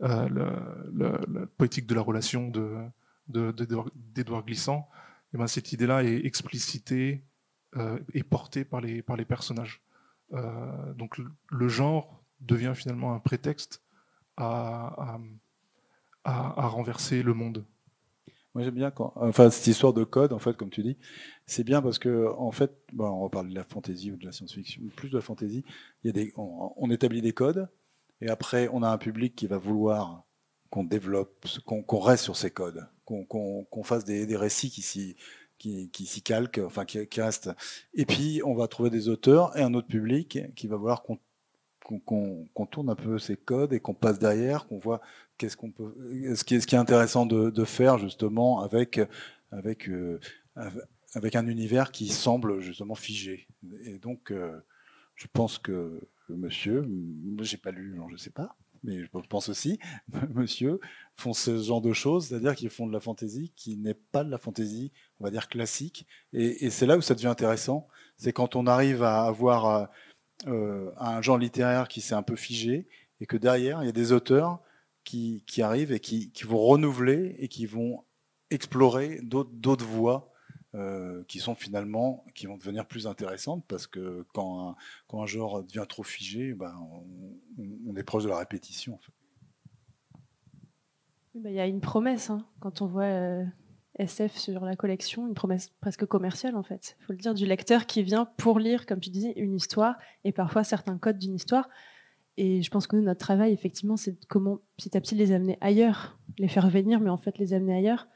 euh, la poétique de la relation d'Edouard de, de, Glissant, et eh ben cette idée-là est explicitée euh, et portée par les, par les personnages. Donc le, genre devient finalement un prétexte à, à, renverser le monde. Moi j'aime bien quand, enfin cette histoire de code en fait comme tu dis, c'est bien parce que en fait, bon, on reparle de la fantaisie ou de la science-fiction, plus de la fantaisie, il y a des, on, établit des codes et après on a un public qui va vouloir qu'on développe, qu'on reste sur ces codes, qu'on fasse des, des, récits qui s'y qui, qui s'y calquent, enfin qui, qui, restent. Et puis on va trouver des auteurs et un autre public qui va vouloir qu'on qu'on tourne un peu ces codes et qu'on passe derrière, qu'on voit qu'est-ce qu'on peut, ce qui est, intéressant de, faire justement avec avec euh, avec un univers qui semble justement figé. Et donc, euh, je pense que Monsieur, j'ai pas lu, je sais pas, mais je pense aussi, (laughs) Monsieur, font ce genre de choses, c'est-à-dire qu'ils font de la fantaisie qui n'est pas de la fantaisie, on va dire classique. Et, et c'est là où ça devient intéressant, c'est quand on arrive à avoir euh, euh, un genre littéraire qui s'est un peu figé et que derrière, il y a des auteurs qui, qui arrivent et qui, qui, vont renouveler et qui vont explorer d'autres voies euh, qui sont finalement qui vont devenir plus intéressantes parce que quand un, quand un genre devient trop figé, ben, on, est proche de la répétition. En fait. Il y a une promesse hein, quand on voit euh, SF sur la collection, une promesse presque commerciale en fait. Il faut le dire du lecteur qui vient pour lire, comme tu disais, une histoire et parfois certains codes d'une histoire. Et je pense que nous, notre travail, effectivement, c'est comment petit à petit les amener ailleurs, les faire venir, mais en fait les amener ailleurs.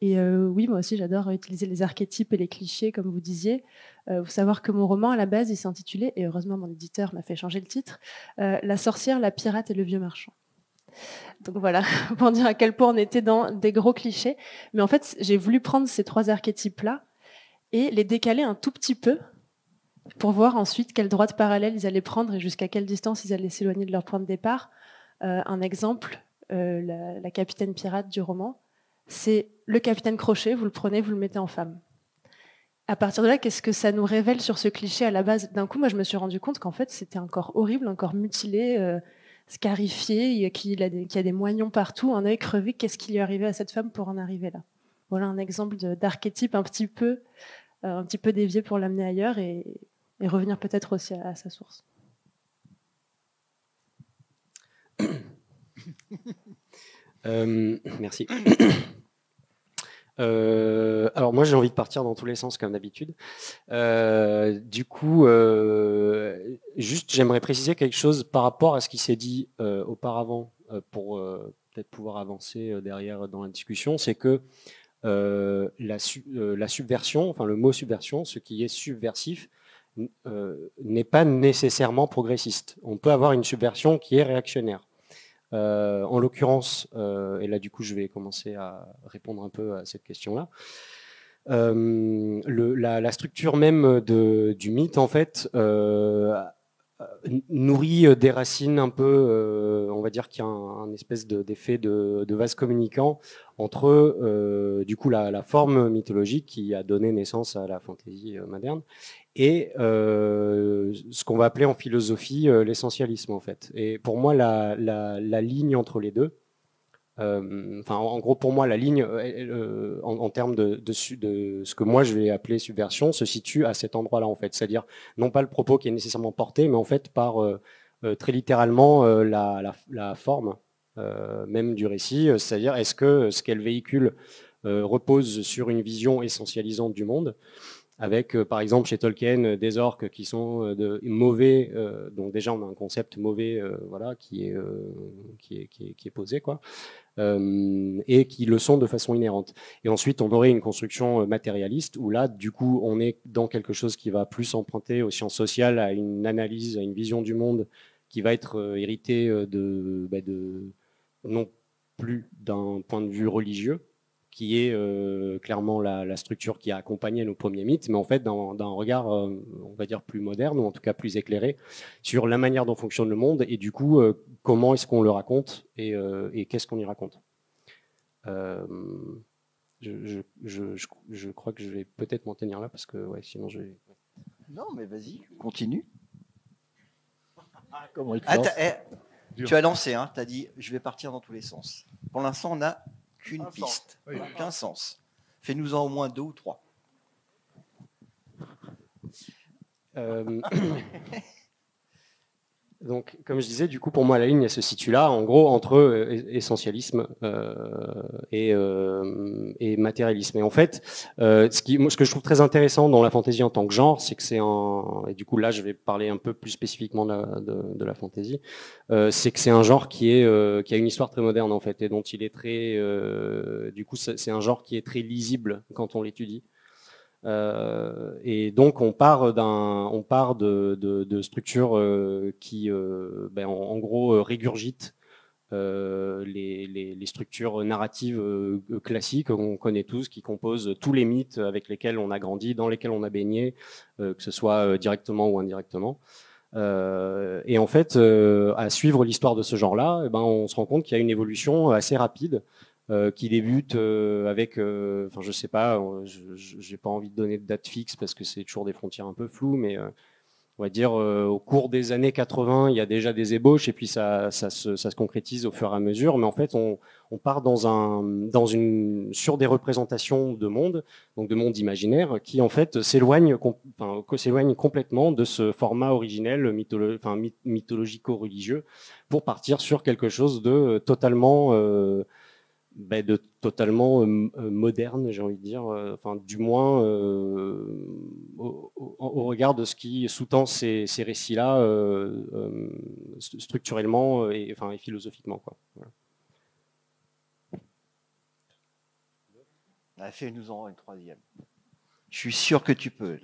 Et euh, oui, moi aussi, j'adore utiliser les archétypes et les clichés, comme vous disiez. Euh, faut savoir que mon roman, à la base, il s'est intitulé, et heureusement, mon éditeur m'a fait changer le titre, euh, La sorcière, la pirate et le vieux marchand. Donc voilà, (laughs) pour dire à quel point on était dans des gros clichés. Mais en fait, j'ai voulu prendre ces trois archétypes-là et les décaler un tout petit peu pour voir ensuite quelle droite parallèle ils allaient prendre et jusqu'à quelle distance ils allaient s'éloigner de leur point de départ. Euh, un exemple, euh, la, capitaine pirate du roman, c'est le capitaine Crochet, vous le prenez, vous le mettez en femme. À partir de là, qu'est-ce que ça nous révèle sur ce cliché à la base? D'un coup, moi, je me suis rendu compte qu'en fait, c'était un corps horrible, un corps mutilé, euh, scarifié, qu'il a, a des moignons partout, un œil crevé. Qu'est-ce qui lui est arrivé à cette femme pour en arriver là? Voilà un exemple d'archétype un petit peu, euh, un petit peu dévié pour l'amener ailleurs et, revenir peut-être aussi à, à sa source. (coughs) Euh, merci. (coughs) Euh, alors moi j'ai envie de partir dans tous les sens comme d'habitude. Euh, du coup, euh, juste j'aimerais préciser quelque chose par rapport à ce qui s'est dit auparavant pour peut-être pouvoir avancer derrière dans la discussion, c'est que la, subversion, enfin le mot subversion, ce qui est subversif, n'est pas nécessairement progressiste. On peut avoir une subversion qui est réactionnaire. Euh, en l'occurrence, euh, et là du coup je vais commencer à répondre un peu à cette question-là, euh, la, structure même du mythe en fait nourrit des racines un peu, on va dire qu'il y a un, espèce d'effet de, de, vase communicant entre du coup la, la, forme mythologique qui a donné naissance à la fantaisie moderne et euh, ce qu'on va appeler en philosophie euh, l'essentialisme en fait. Et pour moi, la, la, la ligne entre les deux, euh, enfin en gros pour moi la ligne euh, en, en, termes de, ce que moi je vais appeler subversion se situe à cet endroit-là en fait, c'est-à-dire non pas le propos qui est nécessairement porté, mais en fait par euh, très littéralement la, forme même du récit, c'est-à-dire est-ce que ce qu'elle véhicule repose sur une vision essentialisante du monde avec euh, par exemple chez Tolkien euh, des orques qui sont euh, de, mauvais, donc déjà on a un concept mauvais, voilà, qui est, qui est, qui est, qui est posé quoi, et qui le sont de façon inhérente. Et ensuite on aurait une construction matérialiste où là du coup on est dans quelque chose qui va plus emprunter aux sciences sociales, à une analyse, à une vision du monde qui va être héritée de, bah, de non plus d'un point de vue religieux, qui est euh, clairement la, la, structure qui a accompagné nos premiers mythes, mais en fait d'un regard, euh, on va dire, plus moderne, ou en tout cas plus éclairé, sur la manière dont fonctionne le monde, et du coup, euh, comment est-ce qu'on le raconte, et, euh, et qu'est-ce qu'on y raconte. Euh, je, je, je, je, crois que je vais peut-être m'en tenir là, parce que ouais, sinon je vais... Non, mais vas-y, continue. Comment il Attends, eh. Tu as lancé, hein, tu as dit je vais partir dans tous les sens. Pour l'instant, on n'a qu'une Un piste, Oui. qu'un sens. Fais-nous-en au moins deux ou trois. Euh, Donc, comme je disais, du coup, pour moi, la ligne, elle se situe là, en gros, entre euh, es- essentialisme euh, et, euh, et matérialisme. Et en fait, euh, ce, qui, moi, ce que je trouve très intéressant dans la fantaisie en tant que genre, c'est que c'est un. Et du coup, là, je vais parler un peu plus spécifiquement de la, de, de la fantaisie. euh, c'est que c'est un genre qui est euh, qui a une histoire très moderne en fait, et dont il est très. du coup, c'est un genre qui est très lisible quand on l'étudie. Euh, et donc on part d'un, on part de, structures euh, qui, euh, ben, en, gros, régurgitent les, structures narratives classiques qu'on connaît tous, qui composent tous les mythes avec lesquels on a grandi, dans lesquels on a baigné, que ce soit directement ou indirectement. Et en fait, à suivre l'histoire de ce genre-là, eh ben, on se rend compte qu'il y a une évolution assez rapide euh, qui débute euh, avec, euh, enfin je sais pas, euh, je n'ai pas envie de donner de date fixe parce que c'est toujours des frontières un peu floues, mais euh, on va dire au cours des années 80, il y a déjà des ébauches et puis ça, ça, se, ça se concrétise au fur et à mesure. Mais en fait, on, on part dans un, dans une, sur des représentations de monde, donc de monde imaginaire, qui en fait s'éloignent enfin, que s'éloignent complètement de ce format originel mytholo- mythologico-religieux pour partir sur quelque chose de totalement euh, ben, de totalement euh, euh, moderne, j'ai envie de dire, euh, enfin du moins au, regard de ce qui sous-tend ces, ces récits-là st- structurellement et, enfin, et philosophiquement. Quoi. Voilà. Ah, Fais-nous-en une troisième. Je suis sûr que tu peux.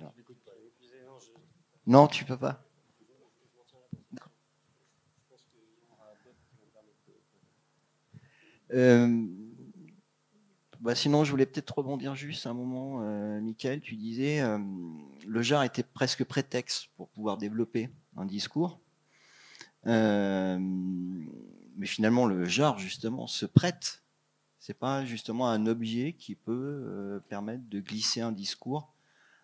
Non, tu peux pas. Euh, bah sinon, je voulais peut-être rebondir juste un moment, euh, Michael. Tu disais euh, le genre était presque prétexte pour pouvoir développer un discours. Euh, mais finalement, le genre, justement, se prête. C'est pas justement un objet qui peut euh, permettre de glisser un discours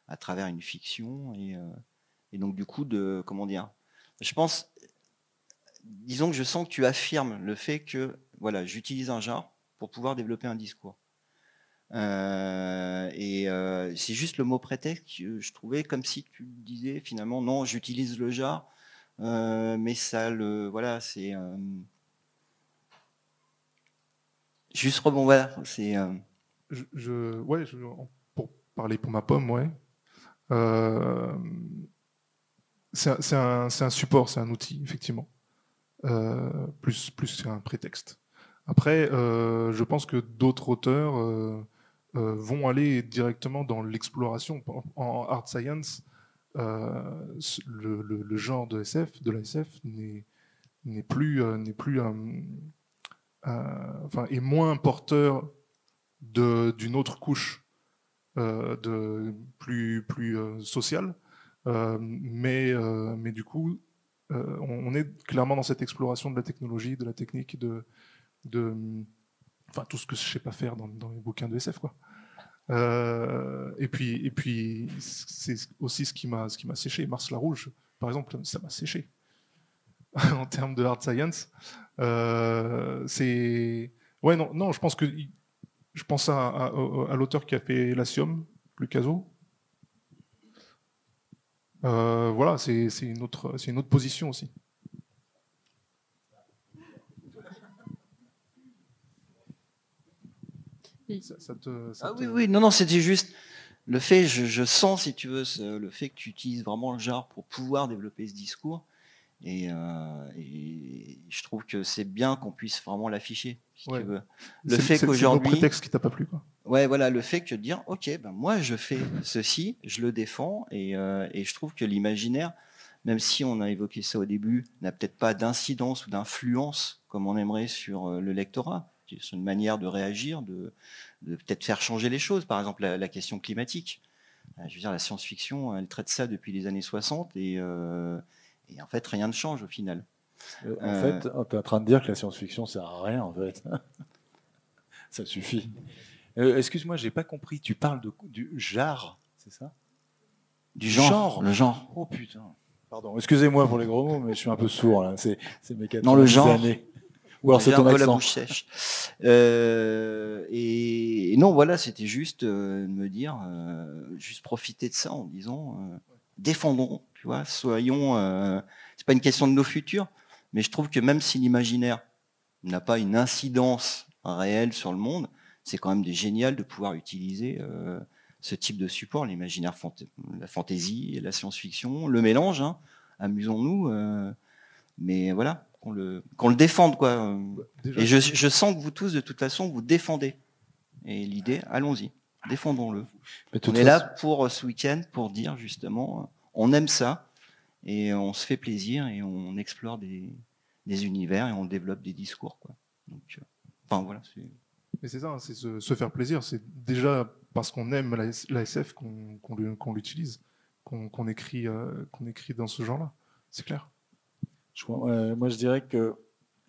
à travers une fiction et, euh, et donc du coup de comment dire. Je pense, disons que je sens que tu affirmes le fait que voilà, j'utilise un genre pour pouvoir développer un discours. Euh, et euh, c'est juste le mot prétexte que je trouvais comme si tu disais finalement non, j'utilise le genre, euh, mais ça le voilà, c'est juste rebond voilà, c'est je, je- ouais, je- pour parler pour ma pomme, ouais. C'est un- c'est un, c'est un support, c'est un outil, effectivement. Plus plus qu'un prétexte. Après, je pense que d'autres auteurs euh, vont aller directement dans l'exploration. En, art science, euh, le, genre de SF, de la SF, n'est plus, euh, n'est plus enfin, est moins porteur d'une autre couche de, plus, plus sociale. Mais, mais du coup, on, est clairement dans cette exploration de la technologie, de la technique, de enfin, tout ce que je sais pas faire dans, dans les bouquins de SF. Quoi. Euh, et puis, et puis c'est aussi ce qui m'a ce qui m'a séché. Mars la Rouge, par exemple, ça m'a séché (laughs) en termes de hard science. Euh, c'est ouais non non, je pense que je pense à, à- l'auteur qui a fait Latium, Lucaso. Euh, voilà, c'est une une autre position aussi. Ça, ça te, ça Ah te- oui, oui, non, non, c'était juste le fait, je, je sens, si tu veux, ce- le fait que tu utilises vraiment le genre pour pouvoir développer ce discours. Et, euh, et je trouve que c'est bien qu'on puisse vraiment l'afficher, si Ouais. tu veux. Le fait c'est- c'est le qu'aujourd'hui, prétexte qui t'a pas plu quoi. ouais, voilà, le fait que de dire, ok, ben moi je fais ceci, je le défends, et, euh, et je trouve que l'imaginaire, même si on a évoqué ça au début, n'a peut-être pas d'incidence ou d'influence comme on aimerait sur euh, le lectorat. C'est une manière de réagir, de, de peut-être faire changer les choses. Par exemple, la, la question climatique. Euh, Je veux dire, la science-fiction, elle traite ça depuis les années 60 et, euh, et en fait, rien ne change au final. Euh, En Euh, fait, tu es en train de dire que la science-fiction sert à rien, en fait. (laughs) ça suffit. Excuse-moi, j'ai pas compris. Tu parles de, du genre, c'est ça? Du genre, Genre. le genre. Oh putain. Pardon, excusez-moi pour les gros mots, mais je suis un peu sourd. là. C'est c'est mes 80 Dans le genre. années. Ou alors c'est ton peu la accent. bouche sèche. Euh, et, et non, voilà, c'était juste euh, de me dire, euh, juste profiter de ça en disant, défendons, tu vois, soyons. c'est pas une question de nos futurs, mais je trouve que même si l'imaginaire n'a pas une incidence réelle sur le monde, c'est quand même génial de pouvoir utiliser euh, ce type de support, l'imaginaire, fanta- la fantaisie, la science-fiction, le mélange. hein. Amusons-nous, euh, mais voilà, qu'on le, qu'on le défende, quoi. Déjà, et je, je sens que vous tous, de toute façon, vous défendez. Et l'idée, allons-y, défendons-le. Mais On est là pour euh, ce week-end pour dire justement, on aime ça et on se fait plaisir et on explore des, des univers et on développe des discours. Quoi. Donc, euh, enfin voilà. c'est- Mais c'est ça, hein, c'est se, se faire plaisir. C'est déjà parce qu'on aime la, S- la SF qu'on qu'on le- qu'on l'utilise, qu'on qu'on écrit, euh, qu'on écrit dans ce genre-là. C'est clair. Moi, je dirais que,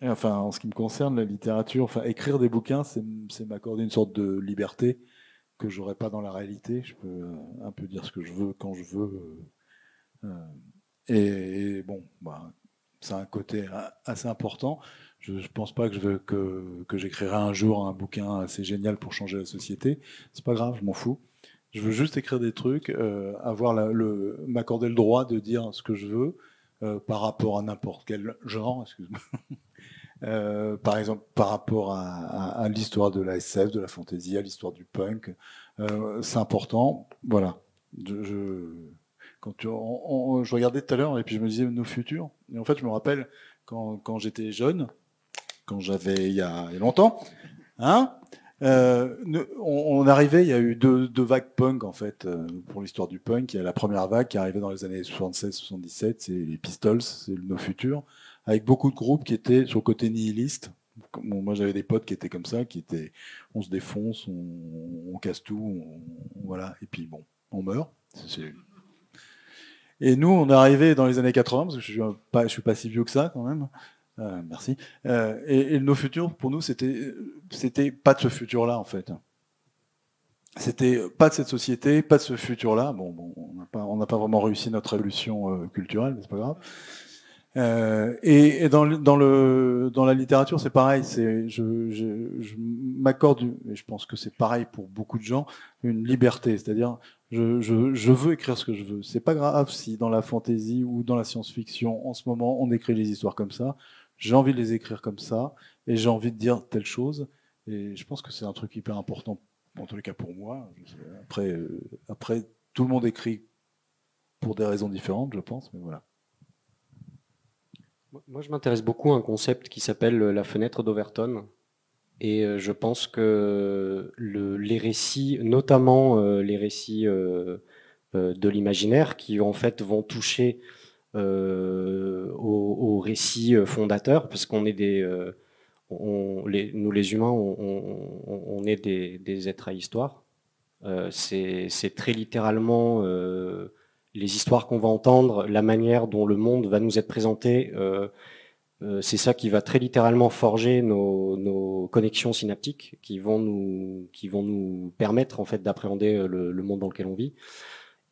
enfin, en ce qui me concerne, la littérature, enfin, écrire des bouquins, c'est m'accorder une sorte de liberté que j'aurais pas dans la réalité. Je peux euh, un peu dire ce que je veux quand je veux. euh, euh, et, bon, bah, c'est un côté assez important. Je, je pense pas que je que, j'écrirai un jour un bouquin assez génial pour changer la société. C'est pas grave, je m'en fous. Je veux juste écrire des trucs, m'accorder le droit de dire ce que je veux, euh, par rapport à n'importe quel genre, excuse-moi. (laughs) Euh, par exemple, par rapport à, l'histoire de la SF, de la fantasy, à l'histoire du punk, euh, c'est important. Voilà. Je, quand tu- je regardais tout à l'heure et puis je me disais nos futurs. Et en fait, je me rappelle quand, j'étais jeune, quand j'avais il y a longtemps, hein, euh, on, arrivait, il y a eu deux, vagues punk en fait euh, pour l'histoire du punk. Il y a la première vague qui arrivée dans les années 76-77, c'est les Pistols, c'est le No Future, avec beaucoup de groupes qui étaient sur le côté nihiliste. Moi j'avais des potes qui étaient comme ça, qui étaient, on se défonce, on, casse tout, on- voilà, et puis bon, on meurt. Et nous, on est arrivé dans les années 80, parce que je suis pas, suis pas si vieux que ça quand même. Euh, merci. Et, et nos futurs, pour nous, c'était, c'était pas de ce futur-là en fait. C'était pas de cette société, pas de ce futur-là. Bon, on n'a pas, vraiment réussi notre révolution euh, culturelle, mais c'est pas grave. Euh, et dans, la littérature, c'est pareil. Je, m'accorde, et je pense que c'est pareil pour beaucoup de gens, une liberté. C'est-à-dire, je, je veux écrire ce que je veux. C'est pas grave si dans la fantasy ou dans la science-fiction, en ce moment, on écrit les histoires comme ça. J'ai envie de les écrire comme ça, et j'ai envie de dire telle chose. Et je pense que c'est un truc hyper important, en tous les cas pour moi. Après, euh, après, tout le monde écrit pour des raisons différentes, je pense, mais voilà. Moi, je m'intéresse beaucoup à un concept qui s'appelle la fenêtre d'Overton. Et euh, je pense que le- les récits, notamment euh, les récits de l'imaginaire, qui en fait vont toucher aux, récits fondateurs, parce qu'on est des, nous les humains, on, est des, êtres à histoire. Euh, c'est très littéralement euh, les histoires qu'on va entendre, la manière dont le monde va nous être présenté. euh, c'est ça qui va très littéralement forger nos, connexions synaptiques, qui vont nous, permettre en fait d'appréhender le, monde dans lequel on vit.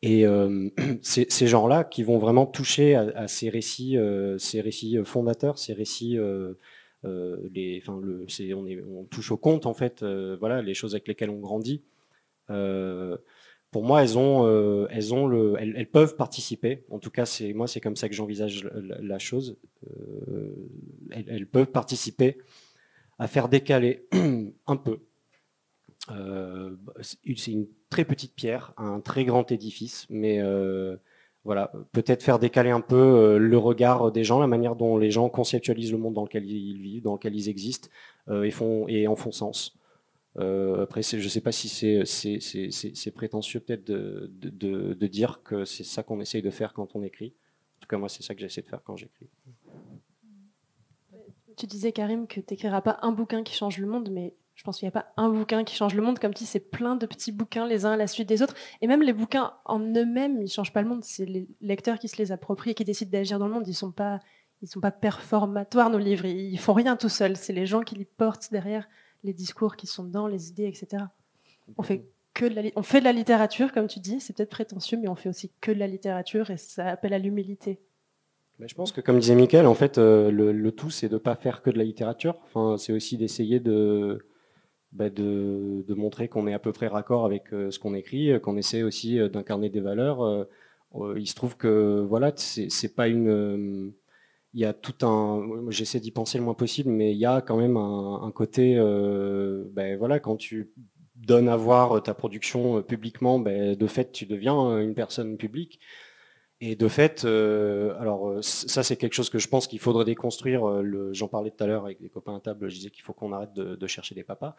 Et (clears throat) ces gens-là qui vont vraiment toucher à, ces récits, ces récits fondateurs, ces récits, les, enfin le, est, on touche au compte en fait, euh, voilà, les choses avec lesquelles on grandit. Euh, pour moi, elles ont, euh, elles ont le, elles, peuvent participer. En tout cas, c'est moi, c'est comme ça que j'envisage la, chose. Euh, elles, peuvent participer à faire décaler (clears throat) un peu. Euh, c'est une très petite pierre, un très grand édifice, mais euh, voilà, peut-être faire décaler un peu euh, le regard des gens, la manière dont les gens conceptualisent le monde dans lequel ils vivent, dans lequel ils existent, euh, et font et en font sens. Euh, après, je ne sais pas si c'est prétentieux peut-être de- de dire que c'est ça qu'on essaye de faire quand on écrit. En tout cas, moi, c'est ça que j'essaie de faire quand j'écris. Tu disais, Karim, que tu n'écriras pas un bouquin qui change le monde, mais je pense qu'il n'y a pas un bouquin qui change le monde. Comme dis, c'est plein de petits bouquins les uns à la suite des autres. Et même les bouquins en eux-mêmes, ils ne changent pas le monde. C'est les lecteurs qui se les approprient et qui décident d'agir dans le monde. Ils ne sont, pas, sont pas performatoires, nos livres. Ils font rien tout seuls. C'est les gens qui les portent derrière les discours qui sont dedans, les idées, etc. On fait que de la, on fait de la littérature, comme tu dis. C'est peut-être prétentieux, mais on fait aussi que de la littérature et ça appelle à l'humilité Ben, je pense que, comme disait Mickaël, en fait, euh, le, le tout, c'est de ne pas faire que de la littérature. Enfin, c'est aussi d'essayer de, bah, de, montrer qu'on est à peu près raccord avec euh, ce qu'on écrit, euh, qu'on essaie aussi euh, d'incarner des valeurs. Il se trouve que voilà, c'est pas une. Il y a tout un. J'essaie d'y penser le moins possible, mais il y a quand même un, côté. ben voilà, quand tu donnes à voir ta production publiquement, ben, de fait, tu deviens une personne publique. Et de fait, euh, alors euh, ça c'est quelque chose que je pense qu'il faudrait déconstruire. euh, J'en parlais tout à l'heure avec des copains à table. Je disais qu'il faut qu'on arrête de, chercher des papas.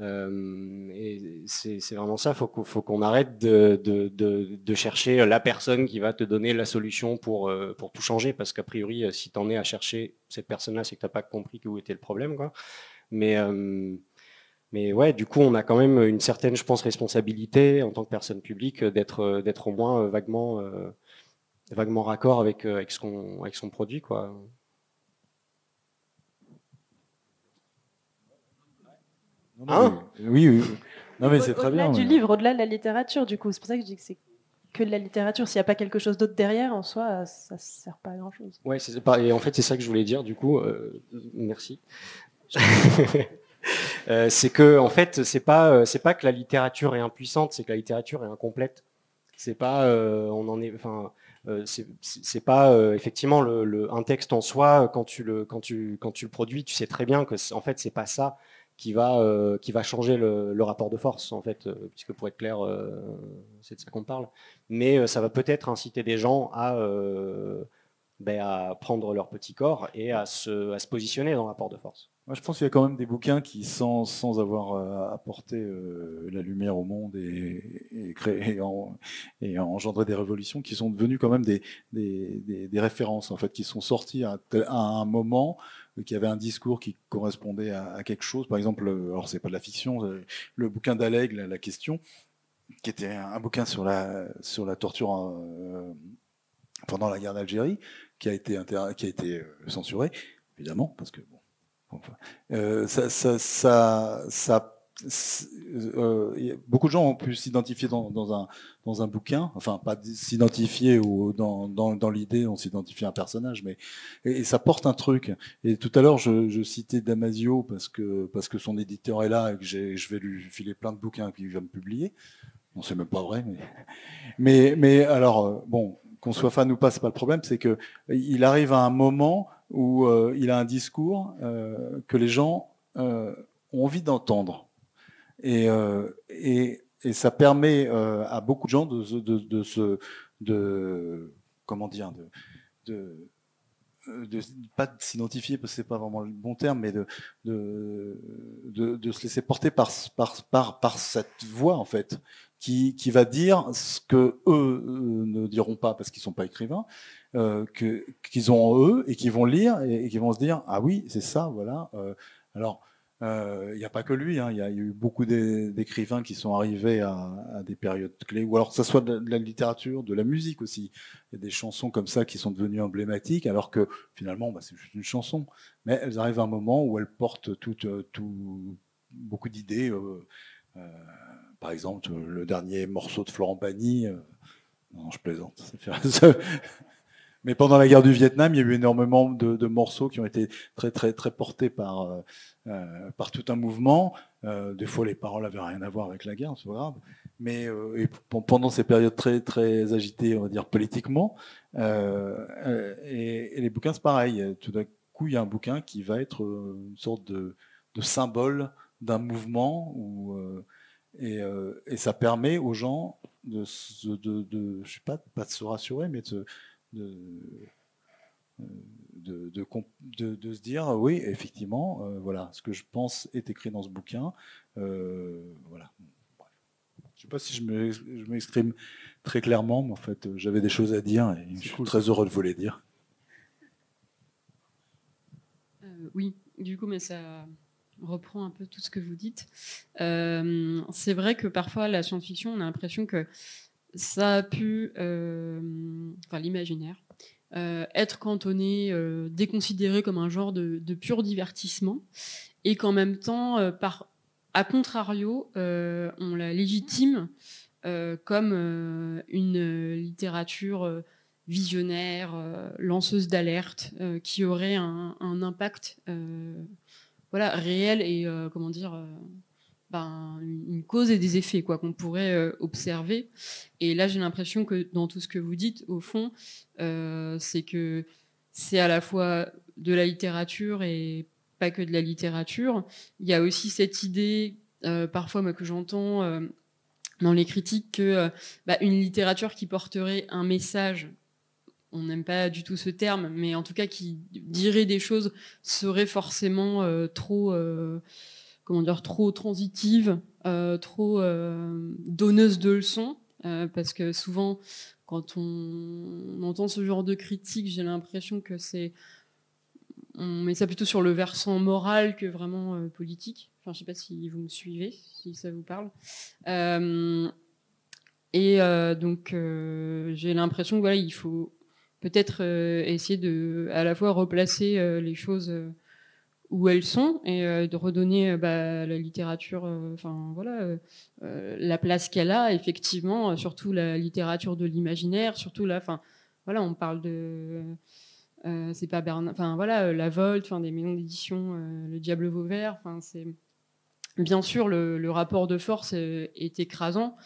Et c'est vraiment ça. Qu'on faut qu'on arrête de, chercher la personne qui va te donner la solution pour tout changer. Parce qu'a priori, si t'en es à chercher cette personne-là, c'est que t'as pas compris où était le problème. Mais mais ouais, du coup, on a quand même une certaine, je pense, responsabilité en tant que personne publique d'être au moins vaguement vaguement raccord avec, euh, avec, ce qu'on, avec son produit. Quoi. Non, non, Hein mais- oui, oui. oui. Non, mais c'est très Au-delà bien. du mais- livre, au-delà de la littérature, du coup. C'est pour ça que je dis que c'est que de la littérature. S'il n'y a pas quelque chose d'autre derrière, en soi, ça ne sert pas à grand-chose. Ouais, c'est pas, et en fait, c'est ça que je voulais dire, du coup. euh, merci. (laughs) Euh, c'est que, en fait, c'est pas, euh, c'est pas que la littérature est impuissante, c'est que la littérature est incomplète. C'est pas, euh, on en est, enfin, euh, c'est c'est- pas euh, effectivement un texte en soi quand tu le, quand tu, quand tu le produis, tu sais très bien que, en fait, c'est pas ça qui va, euh, qui va changer le, rapport de force, en fait, euh, puisque pour être clair, euh, c'est de ça qu'on parle. Mais euh, ça va peut-être inciter des gens à, euh, ben, à prendre leur petit corps et à se, à se positionner dans le rapport de force. Moi, je pense qu'il y a quand même des bouquins qui, sans, avoir euh, apporté euh, la lumière au monde et, et, engendré des révolutions, qui sont devenus quand même des, références, en fait, qui sont sortis à, un moment, qui avait un discours qui correspondait à, quelque chose. Par exemple, euh, alors c'est pas de la fiction, le bouquin d'Alègue, la, question, qui était un, bouquin sur la, torture pendant la guerre d'Algérie, qui a été, inter- qui a été censuré, évidemment, parce que euh, y a- beaucoup de gens ont pu s'identifier dans, un, bouquin, enfin pas s'identifier ou dans, dans, dans l'idée, on s'identifie à un personnage, mais et, ça porte un truc. Et tout à l'heure, je, citais Damasio parce que son éditeur est là et que je vais lui filer plein de bouquins qu'il va me publier. Non, c'est même pas vrai, mais mais, alors euh, bon, qu'on soit fan ou pas, c'est pas le problème, c'est que il arrive à un moment où euh, il a un discours euh, que les gens euh, ont envie d'entendre. Et, et, et ça permet à beaucoup de gens de, de, de se. De, comment dire de, de pas de s'identifier parce que c'est pas vraiment le bon terme, mais de, de, de, de se laisser porter par, par, par, par cette voix en fait, qui, va dire ce que eux euh, ne diront pas parce qu'ils sont pas écrivains, euh, qu'ils ont en eux et qui vont lire et, et qui vont se dire ah oui c'est ça voilà. Euh, alors euh, il n'y a pas que lui, hein, il y a eu beaucoup d'é- d'écrivains qui sont arrivés à, des périodes clés, ou alors que ce soit de la, littérature, de la musique aussi. Il y a des chansons comme ça qui sont devenues emblématiques, alors que finalement bah, c'est juste une chanson, mais elles arrivent à un moment où elles portent tout, euh, beaucoup d'idées. euh, euh, par exemple, le dernier morceau de Florent Pagny. euh, non, je plaisante. (laughs) Mais pendant la guerre du Vietnam, il y a eu énormément de, morceaux qui ont été très très très portés par euh, euh, par tout un mouvement. Euh, des fois, les paroles avaient rien à voir avec la guerre, c'est grave. Mais euh, pendant ces périodes très très agitées, on va dire politiquement, euh, euh, et, les bouquins c'est pareil. Tout d'un coup, il y a un bouquin qui va être euh, une sorte de, de symbole d'un mouvement euh, et, euh, et ça permet aux gens de, se- de, de je sais pas, pas de se rassurer, mais de, de, euh, de, de, comp- de- de se dire oui, effectivement, euh, voilà, ce que je pense est écrit dans ce bouquin. euh, voilà. Bref. Je sais pas si je me- je m'exprime très clairement, mais en fait, j'avais des choses à dire et je suis très heureux de vous les dire. Euh, oui, du coup, mais ça reprend un peu tout ce que vous dites. Euh, c'est vrai que parfois, la science-fiction, on a l'impression que ça a pu, euh, enfin l'imaginaire, euh, être cantonné, déconsidéré comme un genre de, pur divertissement, et qu'en même temps, par, à contrario, on la légitime comme une littérature visionnaire, lanceuse d'alerte, qui aurait un impact voilà, réel et comment dire ben, une cause et des effets quoi qu'on pourrait observer. Et là, j'ai l'impression que dans tout ce que vous dites, au fond, c'est que c'est à la fois de la littérature et pas que de la littérature. Il y a aussi cette idée, parfois que j'entends dans les critiques que euh, bah, une littérature qui porterait un message, on n'aime pas du tout ce terme, mais en tout cas qui dirait des choses serait forcément euh, trop, euh, comment dire, trop transitive, trop donneuse de leçons, parce que souvent quand on entend ce genre de critique, j'ai l'impression que c'est on met ça plutôt sur le versant moral que vraiment politique. Enfin, je sais pas si vous me suivez, si ça vous parle. Euh, et euh, donc, euh, j'ai l'impression que voilà, il faut peut-être essayer de, à la fois replacer les choses où elles sont et de redonner bah, la littérature, enfin voilà, la place qu'elle a effectivement, surtout la littérature de l'imaginaire, surtout là, enfin voilà, on parle de c'est pas Bernard, enfin voilà, la Volte, enfin des maisons d'édition, le Diable Vauvert, enfin c'est bien sûr, le, rapport de force est, écrasant,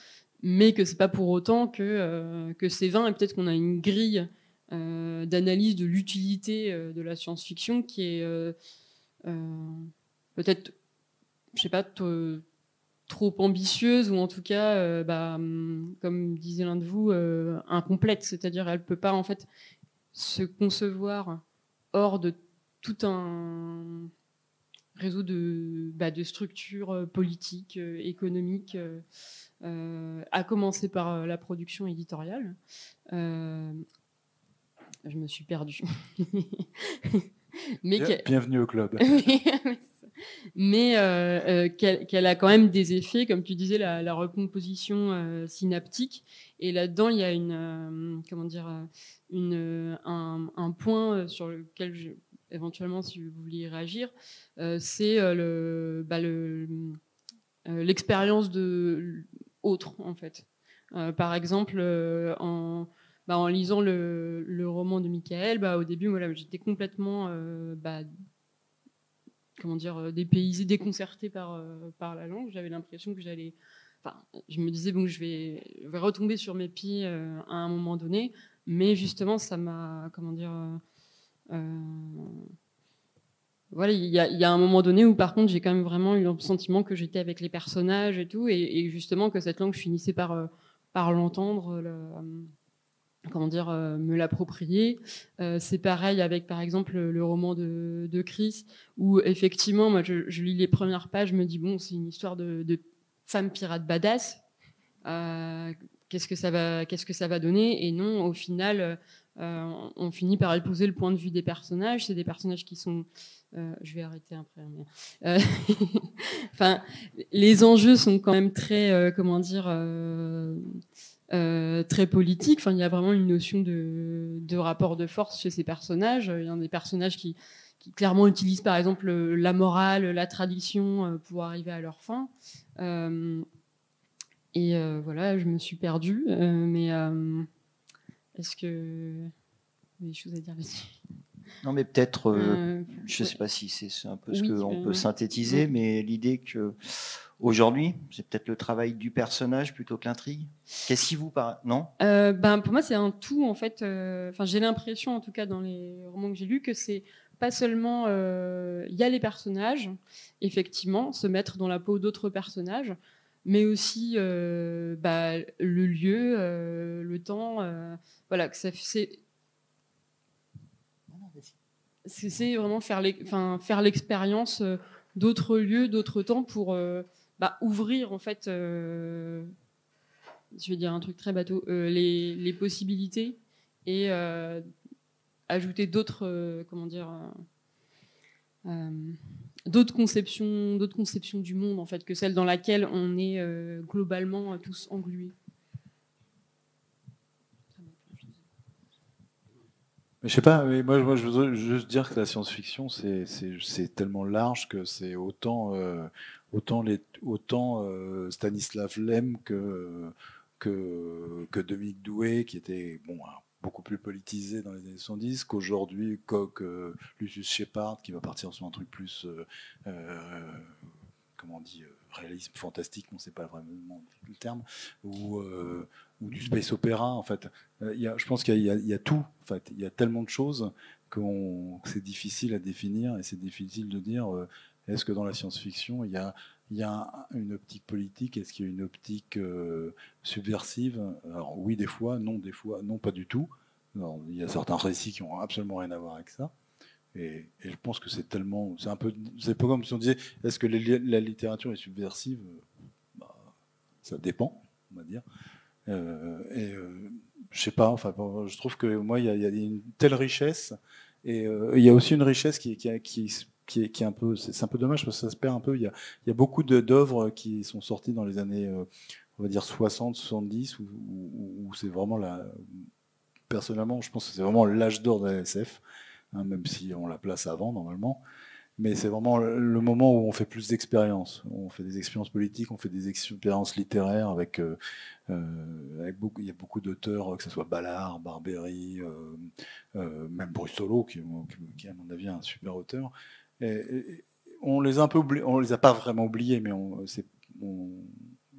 mais que c'est pas pour autant que, euh, que c'est vain. Et peut-être qu'on a une grille euh, d'analyse de l'utilité euh, de la science-fiction qui est peut-être, je sais pas, trop ambitieuse ou en tout cas, bah, comme disait l'un de vous, incomplète. C'est-à-dire, elle peut pas en fait se concevoir hors de tout un réseau de, bah, structures euh, politiques, euh, économiques, euh, à commencer par la production éditoriale. Je me suis perdue. (laughs) Mais Bienvenue au club. (laughs) mais qu'elle a quand même des effets, comme tu disais, la, recomposition synaptique. Et là-dedans, il y a une, comment dire, une, un, un, point sur lequel je, éventuellement si vous vouliez réagir, euh, c'est euh, bah, euh, l'expérience de autre en fait. par exemple, en, bah, en lisant le, roman de Michael, bah, au début, j'étais complètement comment dire, dépaysé, déconcerté par, par la langue. J'avais l'impression que j'allais. Je me disais, bon, je vais, retomber sur mes pieds à un moment donné, mais justement, ça m'a, comment dire, euh, voilà, il y, a un moment donné où par contre j'ai quand même vraiment eu le sentiment que j'étais avec les personnages et tout, et, justement que cette langue je finissais par, euh, par l'entendre, euh, comment dire, me l'approprier. c'est pareil avec par exemple le, roman de, Chris, où effectivement moi je, lis les premières pages, je me dis bon c'est une histoire de, de femme pirate badass. qu'est-ce que ça va, qu'est-ce que ça va donner? Et non, au final, euh, on finit par épouser le point de vue des personnages. C'est des personnages qui sont euh, je vais arrêter après. Euh, (laughs) enfin, les enjeux sont quand même très, comment dire, très politiques. Enfin, il y a vraiment une notion de, rapport de force chez ces personnages. Il y a des personnages qui, clairement utilisent, par exemple, la morale, la tradition pour arriver à leur fin. et voilà, je me suis perdue, mais est-ce que vous avez des choses à dire là-dessus? Non, mais peut-être, euh, euh, je ne sais pas si c'est un peu ce qu'on peut synthétiser, mais l'idée que aujourd'hui, c'est peut-être le travail du personnage plutôt que l'intrigue. Qu'est-ce qui vous paraît Non? Euh, ben, Pour moi, c'est un tout, en fait. Enfin, j'ai l'impression, en tout cas, dans les romans que j'ai lus, que c'est pas seulement. Il y a les personnages, effectivement, se mettre dans la peau d'autres personnages, mais aussi bah, le lieu, le temps. voilà, que c'est c'est vraiment faire l'expérience euh, d'autres lieux, d'autres temps pour euh, bah, ouvrir en fait, euh, je vais dire un truc très bateau, les, possibilités et ajouter d'autres, comment dire, d'autres conceptions, d'autres conceptions du monde en fait que celle dans laquelle on est globalement tous englués. Je sais pas, mais moi, je voudrais juste dire que la science-fiction, c'est tellement large que c'est autant, euh, autant, les, euh, Stanislav Lem que, que, que Dominique Doué, qui était bon, beaucoup plus politisé dans les années 70 qu'aujourd'hui, Coq, euh, Lucius Shepard, qui va partir sur un truc plus, euh, euh, comment on dit, réalisme fantastique, on ne sait pas vraiment le terme, ou, du space opéra, en fait. Je pense qu'il y, y, a tout, en fait. Il y a tellement de choses que c'est difficile à définir et c'est difficile de dire est-ce que dans la science-fiction, il y a une optique politique, est-ce qu'il y a une optique euh, subversive? Alors oui, des fois, non, des fois, non, pas du tout. il y a certains récits qui n'ont absolument rien à voir avec ça. Et, je pense que c'est tellement, c'est un peu, c'est pas comme si on disait, est-ce que la littérature est subversive? Bah, Ça dépend, on va dire. Euh, et euh, je sais pas, enfin, je trouve que moi, il y, a, une telle richesse, et il y a aussi une richesse qui, qui qui est, un peu, c'est un peu dommage parce que ça se perd un peu. Il y a, il y beaucoup d'œuvres qui sont sorties dans les années, euh, on va dire 60, 70, où, c'est vraiment la. Personnellement, je pense que c'est vraiment l'âge d'or de la SF, hein, même si on la place avant normalement. Mais c'est vraiment le moment où on fait plus d'expériences. On fait des expériences politiques, on fait des expériences littéraires avec, euh, euh, avec beaucoup. Il y a beaucoup d'auteurs, que ce soit Ballard, Barbery, même Brustolo, qui, qui, à mon avis est un super auteur on les a un peu on les a pas vraiment oubliés, mais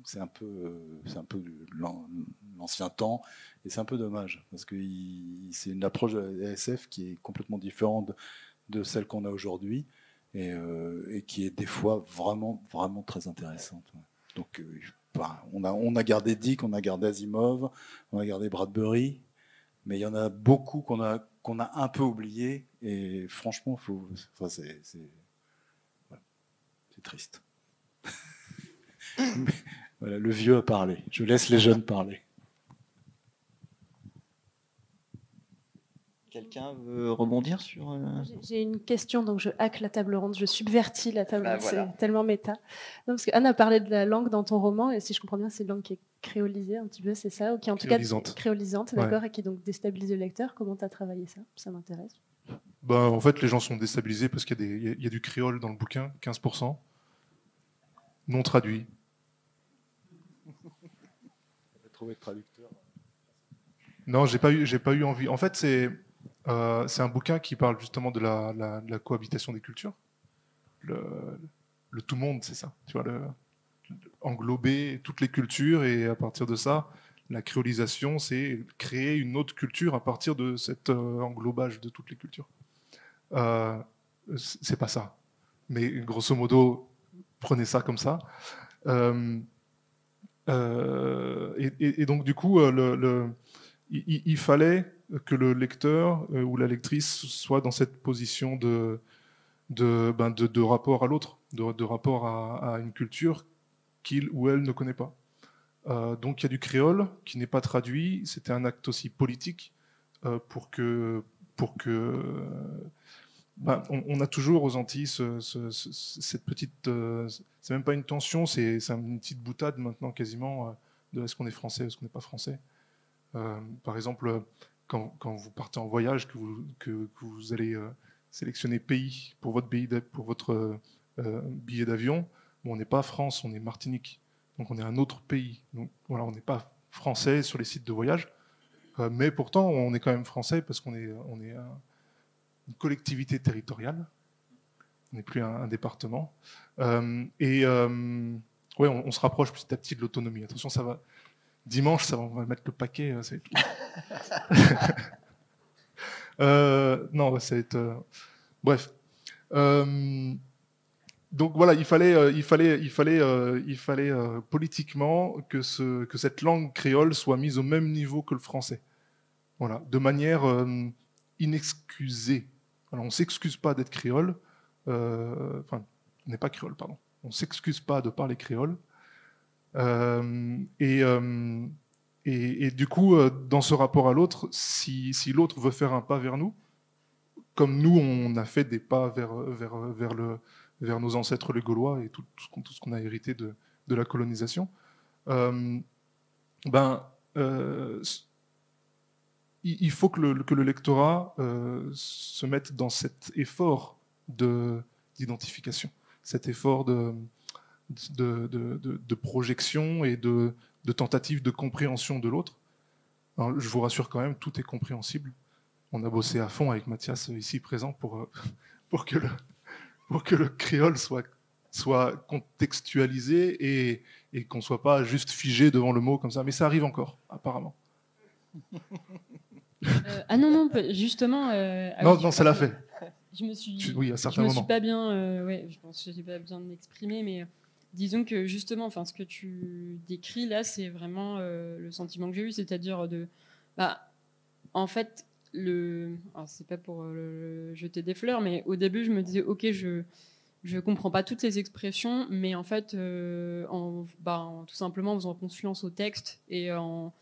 c'est un peu, c'est un peu l'ancien temps, et c'est un peu dommage parce que c'est une approche de la SF qui est complètement différente de celle qu'on a aujourd'hui et, euh, qui est des fois vraiment, vraiment très intéressante. Donc, euh, on a, on a gardé Dick, on a gardé Asimov, on a gardé Bradbury, mais il y en a beaucoup qu'on a, qu'on a un peu oublié. Et franchement, faut, enfin, c'est, c'est, triste. (laughs) voilà, le vieux a parlé. Je laisse les jeunes parler. Quelqu'un veut rebondir sur. Euh, j'ai une question, donc je hack la table ronde, je subvertis la table bah, ronde, c'est tellement méta. Non, parce qu'Anne a parlé de la langue dans ton roman, et si je comprends bien, c'est une langue qui est créolisée un petit peu, c'est ça Ou qui en tout cas créolisante, d'accord, et qui donc déstabilise le lecteur. Comment tu as travaillé ça? Ça m'intéresse. Bah, en fait, les gens sont déstabilisés parce qu'il y, y, a du créole dans le bouquin, 15%, non traduit. trouvé traducteur. Non, j'ai pas eu, j'ai pas eu envie. En fait, c'est euh, c'est un bouquin qui parle justement de la, cohabitation des cultures. Le, tout monde, c'est ça. Tu vois, le, englober toutes les cultures et à partir de ça, la créolisation, c'est créer une autre culture à partir de cet euh, englobage de toutes les cultures. Euh, c'est pas ça. Mais grosso modo, prenez ça comme ça. Euh, et, donc, du coup, le, il, fallait que le lecteur ou la lectrice soit dans cette position de, ben de, rapport à l'autre, de, rapport à, une culture qu'il ou elle ne connaît pas. Euh, donc il y a du créole qui n'est pas traduit. C'était un acte aussi politique euh, pour que, pour ben, on, a toujours aux Antilles cette petite. c'est même pas une tension, c'est une petite boutade maintenant quasiment de est-ce qu'on est français, est-ce qu'on n'est pas français. par exemple, quand, vous partez en voyage, que vous, allez euh, sélectionner pays pour votre, euh, billet d'avion, on n'est pas France, on est Martinique. Donc on est un autre pays. Voilà, on n'est pas français sur les sites de voyage, euh, mais pourtant on est quand même français parce qu'on est, une collectivité territoriale. On n'est plus un, département. et ouais, on, se rapproche petit à petit de l'autonomie. Attention, ça va, Dimanche, ça, on va mettre le paquet. Euh, (laughs) euh, non, ça va être. Euh, bref. Donc voilà, il fallait, il fallait, il fallait, il fallait politiquement que, ce, que cette langue créole soit mise au même niveau que le français. Voilà, de manière inexcusée. Alors, on ne s'excuse pas d'être créole. enfin, on n'est pas créole, pardon. On ne s'excuse pas de parler créole. Euh, euh, et, du coup, euh, dans ce rapport à l'autre, si, l'autre veut faire un pas vers nous, comme nous, on a fait des pas vers, le, vers nos ancêtres les Gaulois et tout, ce qu'on a hérité de, la colonisation, ben, il faut que le, lectorat se mette dans cet effort d'identification, cet effort de, projection et de, tentative de compréhension de l'autre. Je vous rassure quand même, tout est compréhensible. On a bossé à fond avec Mathias euh, ici présent pour, euh, (laughs) pour, que, le, pour que le créole soit, soit contextualisé et, et qu'on ne soit pas juste figé devant le mot comme ça. Mais ça arrive encore, apparemment. Euh, ah non, non, justement. euh, ah non, non, je- ça l'a fait. Je me suis. Tu- Oui, à je certains me suis pas bien, euh, ouais, je pense que j'ai pas bien exprimé, mais euh, disons que justement, enfin, ce que tu décris là, c'est vraiment le sentiment que j'ai eu, c'est-à-dire de, bah, en fait, le, alors, c'est pas pour euh, le- jeter des fleurs, mais au début, je me disais, ok, je je comprends pas toutes les expressions, mais en fait, euh, en, bah, en- tout simplement en faisant confiance au texte et en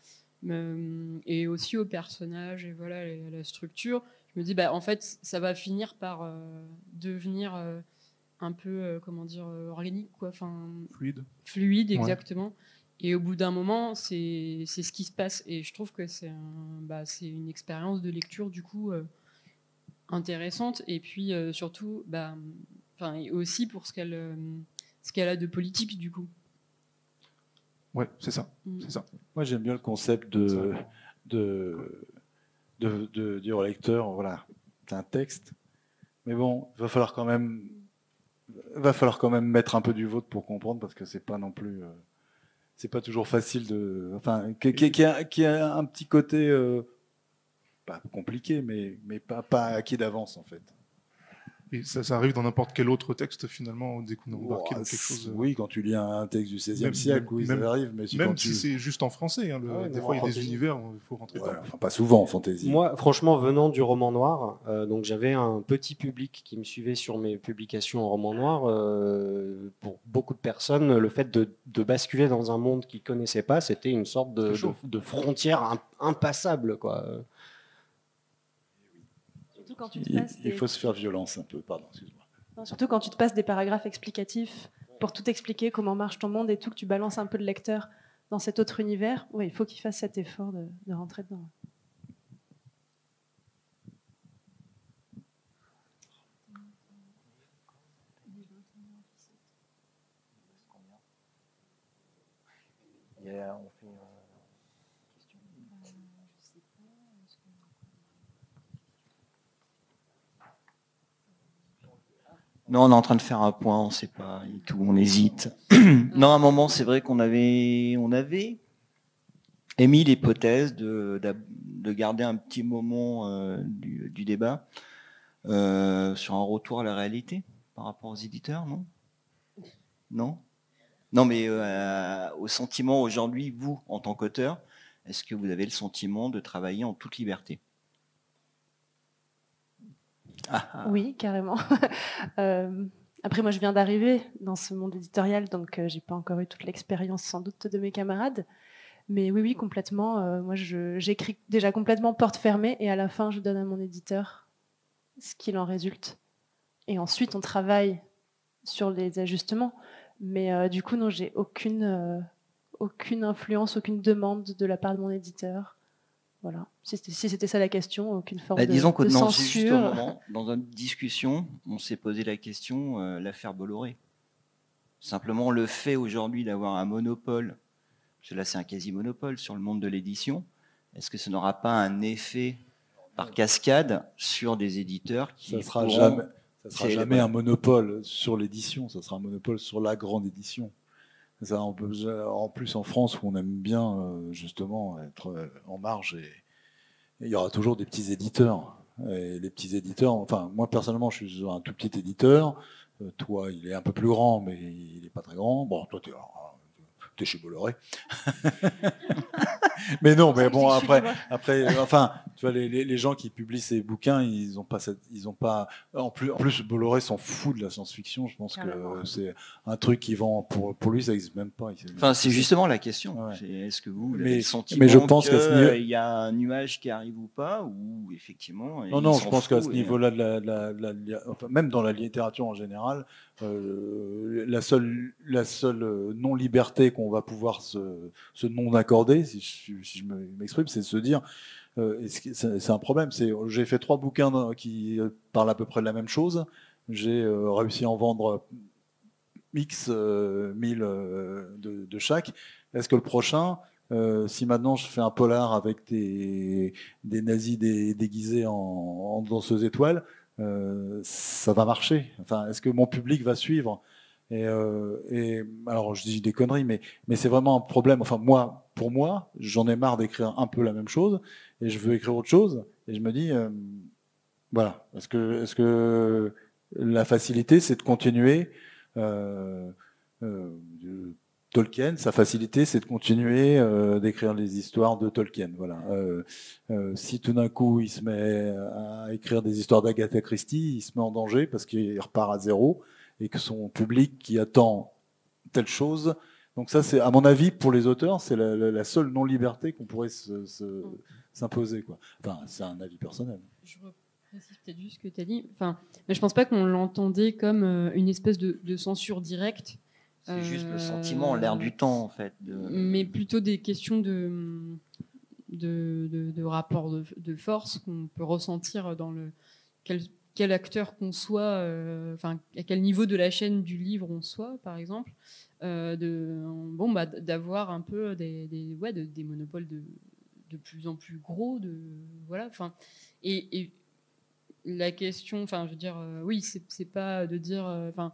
et aussi au personnage et voilà et à la structure, je me dis bah en fait ça va finir par euh, devenir un peu comment dire organique quoi, enfin Fluide. fluide Ouais. Et au bout d'un moment, c'est c'est ce qui se passe. Et je trouve que c'est un- bah, c'est une expérience de lecture du coup euh, intéressante. Et puis euh, surtout, bah, enfin et aussi pour ce qu'elle euh, ce qu'elle a de politique du coup. Ouais, c'est ça. Mm. C'est ça. Moi, j'aime bien le concept de, de, de, de dire au lecteur, voilà, c'est un texte, mais bon, il va falloir quand même, va falloir quand même mettre un peu du vôtre pour comprendre, parce que c'est pas non plus, euh, c'est pas toujours facile de, enfin, qui, qui, qui a, qui a un petit côté, euh, pas compliqué, mais, mais pas, pas acquis d'avance en fait. Et ça, ça arrive dans n'importe quel autre texte, finalement, dès qu'on est embarqué dans quelque chose. euh, Oui, quand tu lis un texte du XVIe siècle, oui, même- ça arrive, mais si Même si tu... c'est juste en français. hein, le- Ah ouais, des fois, il y a des univers, il faut rentrer enfin, pas souvent en fantaisie. Moi, franchement, venant du roman noir, euh, donc j'avais un petit public qui me suivait sur mes publications en roman noir. euh, pour beaucoup de personnes, le fait de, de basculer dans un monde qu'ils connaissaient pas, c'était une sorte de, frontière im- impassable, quoi. Surtout quand tu te Il, passes il des- faut se faire violence un peu, pardon, excuse-moi. Surtout quand tu te passes des paragraphes explicatifs pour tout expliquer, comment marche ton monde et tout, que tu balances un peu le lecteur dans cet autre univers, ouais, il faut qu'il fasse cet effort de, de rentrer dedans. Non, on est en train de faire un point, on sait pas et tout, on hésite. (clears throat) non, à un moment, c'est vrai qu'on avait, émis l'hypothèse de, garder un petit moment euh, du, du débat euh, sur un retour à la réalité par rapport aux éditeurs, non? Non? Non, mais euh, au sentiment aujourd'hui, vous, en tant qu'auteur, est-ce que vous avez le sentiment de travailler en toute liberté? Ah. Oui, (laughs) carrément. (laughs) Euh, après, moi, je viens d'arriver dans ce monde éditorial, donc euh, j'ai pas encore eu toute l'expérience sans doute de mes camarades. Mais oui, oui, complètement. Euh, moi, j'écris déjà complètement porte fermée et à la fin, je donne à mon éditeur ce qu'il en résulte. Et ensuite, on travaille sur les ajustements. Mais du coup, non, j'ai aucune, aucune influence, aucune demande de la part de mon éditeur. Voilà. Si c'était ça la question, aucune forme Bah, de, disons que de non, c'est juste au censure. moment, dans une discussion, on s'est posé la question, euh, l'affaire Bolloré. Simplement, le fait aujourd'hui d'avoir un monopole, parce que là c'est un quasi-monopole sur le monde de l'édition, est-ce que ça n'aura pas un effet par cascade sur des éditeurs qui Ça sera pourront- jamais, ça sera jamais un monopole sur l'édition, ça sera un monopole sur la grande édition. Ça, on peut- en plus, en France, où on aime bien euh, justement être euh, en marge, et il y aura toujours des petits éditeurs. Et les petits éditeurs, enfin, moi personnellement, je suis un tout petit éditeur. Euh, toi, il est un peu plus grand, mais il n'est pas très grand. Bon, toi, tu es, chez Bolloré. (laughs) mais non, mais bon, après, après, euh, enfin, tu vois, les, les- les gens qui publient ces bouquins, ils ont pas cette, ils ont pas. En plus, en plus, Bolloré s'en fout de la science-fiction. Je pense Carrément. que c'est un truc qui vend pour pour lui, ça existe même pas. Enfin, c'est justement la question. Ouais. Est-ce que vous, vous Mais- avez le sentiment mais je pense que, niveau- y a un nuage qui arrive ou pas, ou effectivement. Non, non, je pense qu'à ce niveau-là, de la, de la- de la- de la- enfin, même dans la littérature en général, euh, la seule, euh, non-liberté qu'on va pouvoir se, non-accorder, si je, m'exprime, c'est de se dire, euh, c'est un problème? J'ai fait trois bouquins qui parlent à peu près de la même chose. J'ai réussi à en vendre X 1000 euh, de, chaque. Est-ce que le prochain, si maintenant je fais un polar avec des, nazis dé- déguisés en, en danseuse étoile, euh, ça va marcher. Enfin, est-ce que mon public va suivre? Euh, et alors je dis des conneries, mais, mais c'est vraiment un problème. Enfin, moi, pour moi, j'en ai marre d'écrire un peu la même chose et je veux écrire autre chose. Et je me dis, euh, voilà, est-ce que, est-ce que la facilité, c'est de continuer Tolkien, sa facilité, c'est de continuer euh, d'écrire les histoires de Tolkien. Voilà. Euh, euh, si tout d'un coup il se met à écrire des histoires d'Agatha Christie, il se met en danger parce qu'il repart à zéro et que son public qui attend telle chose. Donc ça, c'est à mon avis pour les auteurs, c'est la, seule non-liberté qu'on pourrait se- se- s'imposer. Enfin, c'est un avis personnel. Je peut-être juste ce que tu as dit. Enfin, mais je pense pas qu'on l'entendait comme une espèce de censure directe. C'est juste Euh, le sentiment, l'air du temps, en fait. de- mais plutôt des questions de, de, de, de rapport de, de force qu'on peut ressentir dans le quel, quel acteur qu'on soit, euh, enfin à quel niveau de la chaîne du livre on soit, par exemple, euh, de bon bah d'avoir un peu des, des ouais de- des monopoles de, de plus en plus gros, de voilà, enfin et, et la question, enfin je veux dire, euh, oui c'est pas de dire, euh, enfin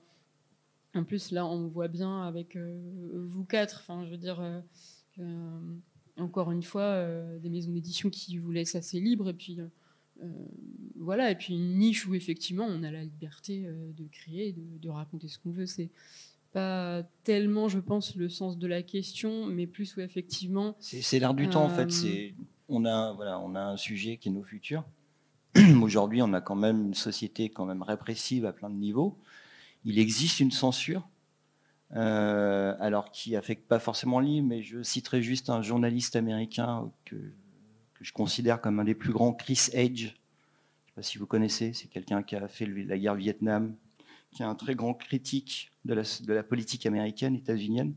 en plus, là, on voit bien avec euh, vous quatre, enfin, je veux dire, euh, euh, encore une fois, des maisons d'édition qui vous laissent assez libre, et puis voilà, et puis une niche où effectivement on a la liberté de créer, de, de raconter ce qu'on veut. C'est pas tellement, je pense, le sens de la question, mais plus où effectivement, C'est l'air du temps en fait. C'est on a voilà, on a un sujet qui est nos futurs. (clears throat) Aujourd'hui, on a quand même une société quand même répressive à plein de niveaux. Il existe une censure, euh, alors qui affecte pas forcément le mais je citerai juste un journaliste américain que, je considère comme un des plus grands, Chris Edge. Je ne sais pas si vous connaissez. C'est quelqu'un qui a fait la guerre Vietnam, qui est un très grand critique de la, de la politique américaine, états-unienne.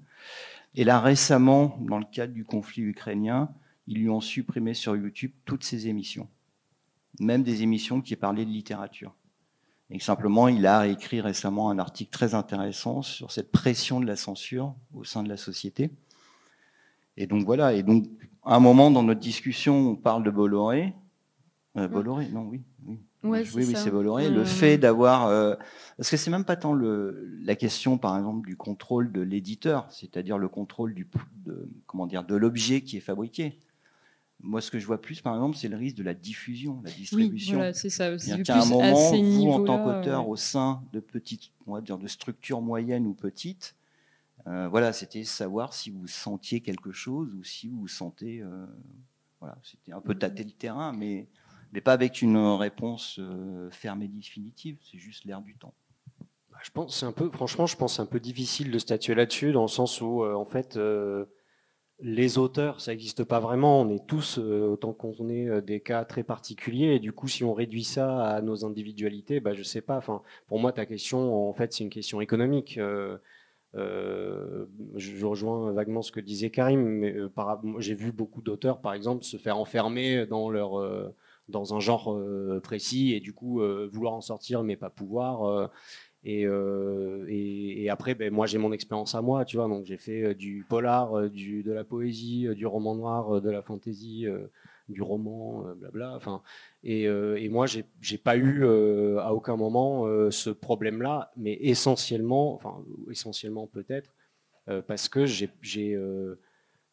Et là, récemment, dans le cadre du conflit ukrainien, ils lui ont supprimé sur YouTube toutes ses émissions, même des émissions qui parlaient de littérature. Et simplement, il a écrit récemment un article très intéressant sur cette pression de la censure au sein de la société. Et donc voilà. Et donc, à un moment dans notre discussion, on parle de Bolloré. Euh, Bolloré, non, oui, oui. Ouais, oui, c'est oui, ça. c'est Bolloré. Euh, Le fait d'avoir, euh, parce que c'est même pas tant le, la question, par exemple, du contrôle de l'éditeur, c'est-à-dire le contrôle du, de, comment dire, de l'objet qui est fabriqué. Moi, ce que je vois plus, par exemple, c'est le risque de la diffusion, la oui, distribution. voilà, c'est ça. Un plus à moment, ces vous, en tant qu'auteur, ouais. au sein de petites, on va dire, de structures moyennes ou petites, euh, voilà, c'était savoir si vous sentiez quelque chose ou si vous sentez, euh, voilà, c'était un peu tâter le terrain, mais, mais pas avec une réponse euh, ferme et définitive. C'est juste l'air du temps. Bah, Je pense c'est un peu, franchement, je pense que c'est un peu difficile de statuer là-dessus, dans le sens où, euh, en fait, euh, les auteurs, ça n'existe pas vraiment. On est tous, euh, autant qu'on est, euh, des cas très particuliers. Et du coup, si on réduit ça à nos individualités, bah, je sais pas. Enfin, pour moi, ta question, en fait, c'est une question économique. Euh, je rejoins vaguement ce que disait Karim, mais j'ai vu beaucoup d'auteurs, par exemple, se faire enfermer dans leur dans un genre précis et du coup vouloir en sortir mais pas pouvoir. Euh, et, après, ben, moi, j'ai mon expérience à moi, tu vois. Donc, j'ai fait euh, du polar, euh, du, de la poésie, du roman noir, de la fantaisie, euh, du roman, euh, blabla. Enfin, et, moi, j'ai j'ai pas eu à aucun moment ce problème-là, mais essentiellement, enfin, essentiellement peut-être, parce que j'ai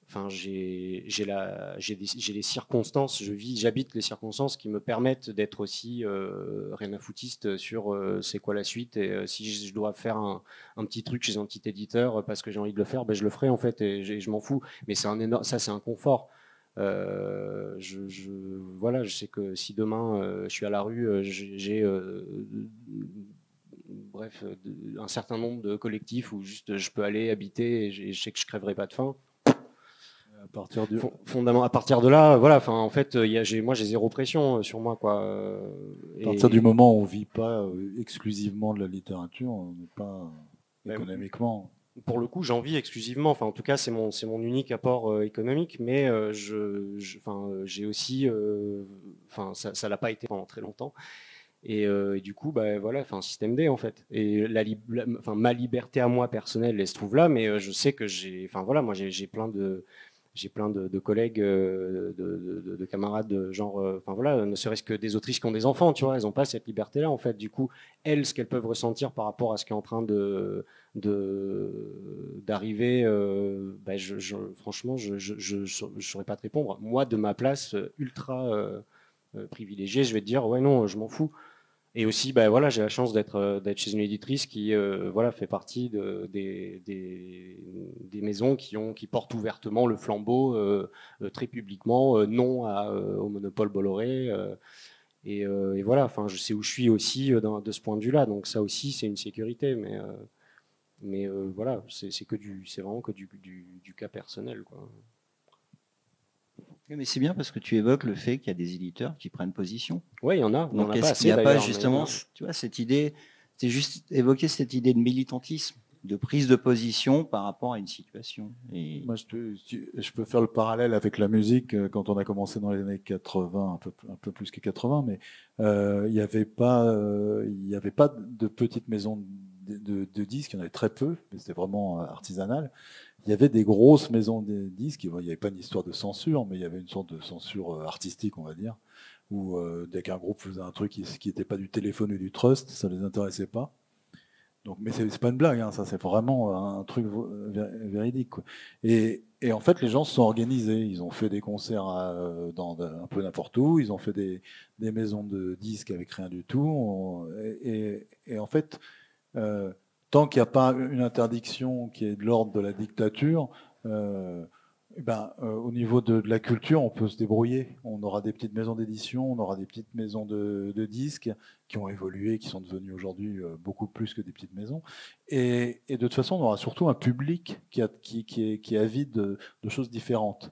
Enfin, j'ai les circonstances, je vis, j'habite les circonstances qui me permettent d'être aussi euh, rien à foutiste sur euh, c'est quoi la suite et euh, si je dois faire un, petit truc chez un petit éditeur parce que j'ai envie de le faire, ben je le ferai en fait et, je m'en fous. Mais c'est un énorme, ça c'est un confort. Je, voilà, je sais que si demain je suis à la rue, j'ai bref un certain nombre de collectifs où juste je peux aller habiter et je sais que je crèverai pas de faim. À partir Fon- fondamentalement, à partir de là, voilà, enfin, en fait, il y a, j'ai, moi, j'ai zéro pression euh, sur moi, quoi. euh, à et- partir du moment où on vit pas euh, exclusivement de la littérature, on n'est pas économiquement. pour le coup, j'en vis exclusivement. Enfin, en tout cas, c'est mon, c'est mon unique apport euh, économique. Mais euh, je, je- enfin, euh, j'ai aussi, enfin, ça, ça l'a pas été pendant très longtemps. Et, euh, et du coup, bah, voilà, enfin, système D en fait. Et la, enfin, ma liberté à moi personnelle, elle se trouve là. Mais euh, je sais que j'ai, enfin voilà, moi, j'ai, j'ai plein de, j'ai plein de, collègues, de, de, camarades, genre, enfin voilà, ne serait-ce que des autrices qui ont des enfants, tu vois, elles n'ont pas cette liberté-là en fait. Du coup, elles, ce qu'elles peuvent ressentir par rapport à ce qui est en train de d'arriver, ben, je, franchement, je ne saurais pas te répondre. Moi, de ma place ultra privilégiée, je vais te dire, ouais non, je m'en fous. Et aussi, ben, voilà, j'ai la chance d'être euh, chez une éditrice qui euh, voilà, fait partie de, des, maisons qui, portent ouvertement le flambeau euh, très publiquement, non au monopole Bolloré. Et, voilà, enfin, je sais où je suis aussi de ce point de vue-là. Donc ça aussi, c'est une sécurité. Mais, voilà, c'est vraiment que du, du, du cas personnel. Quoi. Mais c'est bien parce que tu évoques le fait qu'il y a des éditeurs qui prennent position. Oui, il y en a. Donc est-ce qu'il n'y a pas justement, tu vois, cette idée, c'est juste évoquer cette idée de militantisme, de prise de position par rapport à une situation. Et... Moi, je peux, je peux, faire le parallèle avec la musique euh, quand on a commencé dans les années 80, un peu, un peu plus que 80, mais euh, il n'y avait pas, euh, il avait pas de petites maisons de, de, disques, il y en avait très peu, mais c'était vraiment artisanal il y avait des grosses maisons de disques, il n'y avait pas une histoire de censure, mais il y avait une sorte de censure euh, artistique, on va dire, où euh, dès qu'un groupe faisait un truc qui n'était pas du téléphone ou du trust, ça ne les intéressait pas. Donc, mais c'est pas une blague, hein, ça c'est vraiment un truc véridique. Et, en fait, les gens se sont organisés. Ils ont fait des concerts euh, dans, un peu n'importe où. Ils ont fait des, maisons de disques avec rien du tout. Et, en fait, tant qu'il n'y a pas une interdiction qui est de l'ordre de la dictature, euh, eh ben, euh, au niveau de, la culture, on peut se débrouiller. On aura des petites maisons d'édition, on aura des petites maisons de, disques qui ont évolué, qui sont devenues aujourd'hui euh, beaucoup plus que des petites maisons. Et, de toute façon, on aura surtout un public qui, est, avide de, choses différentes.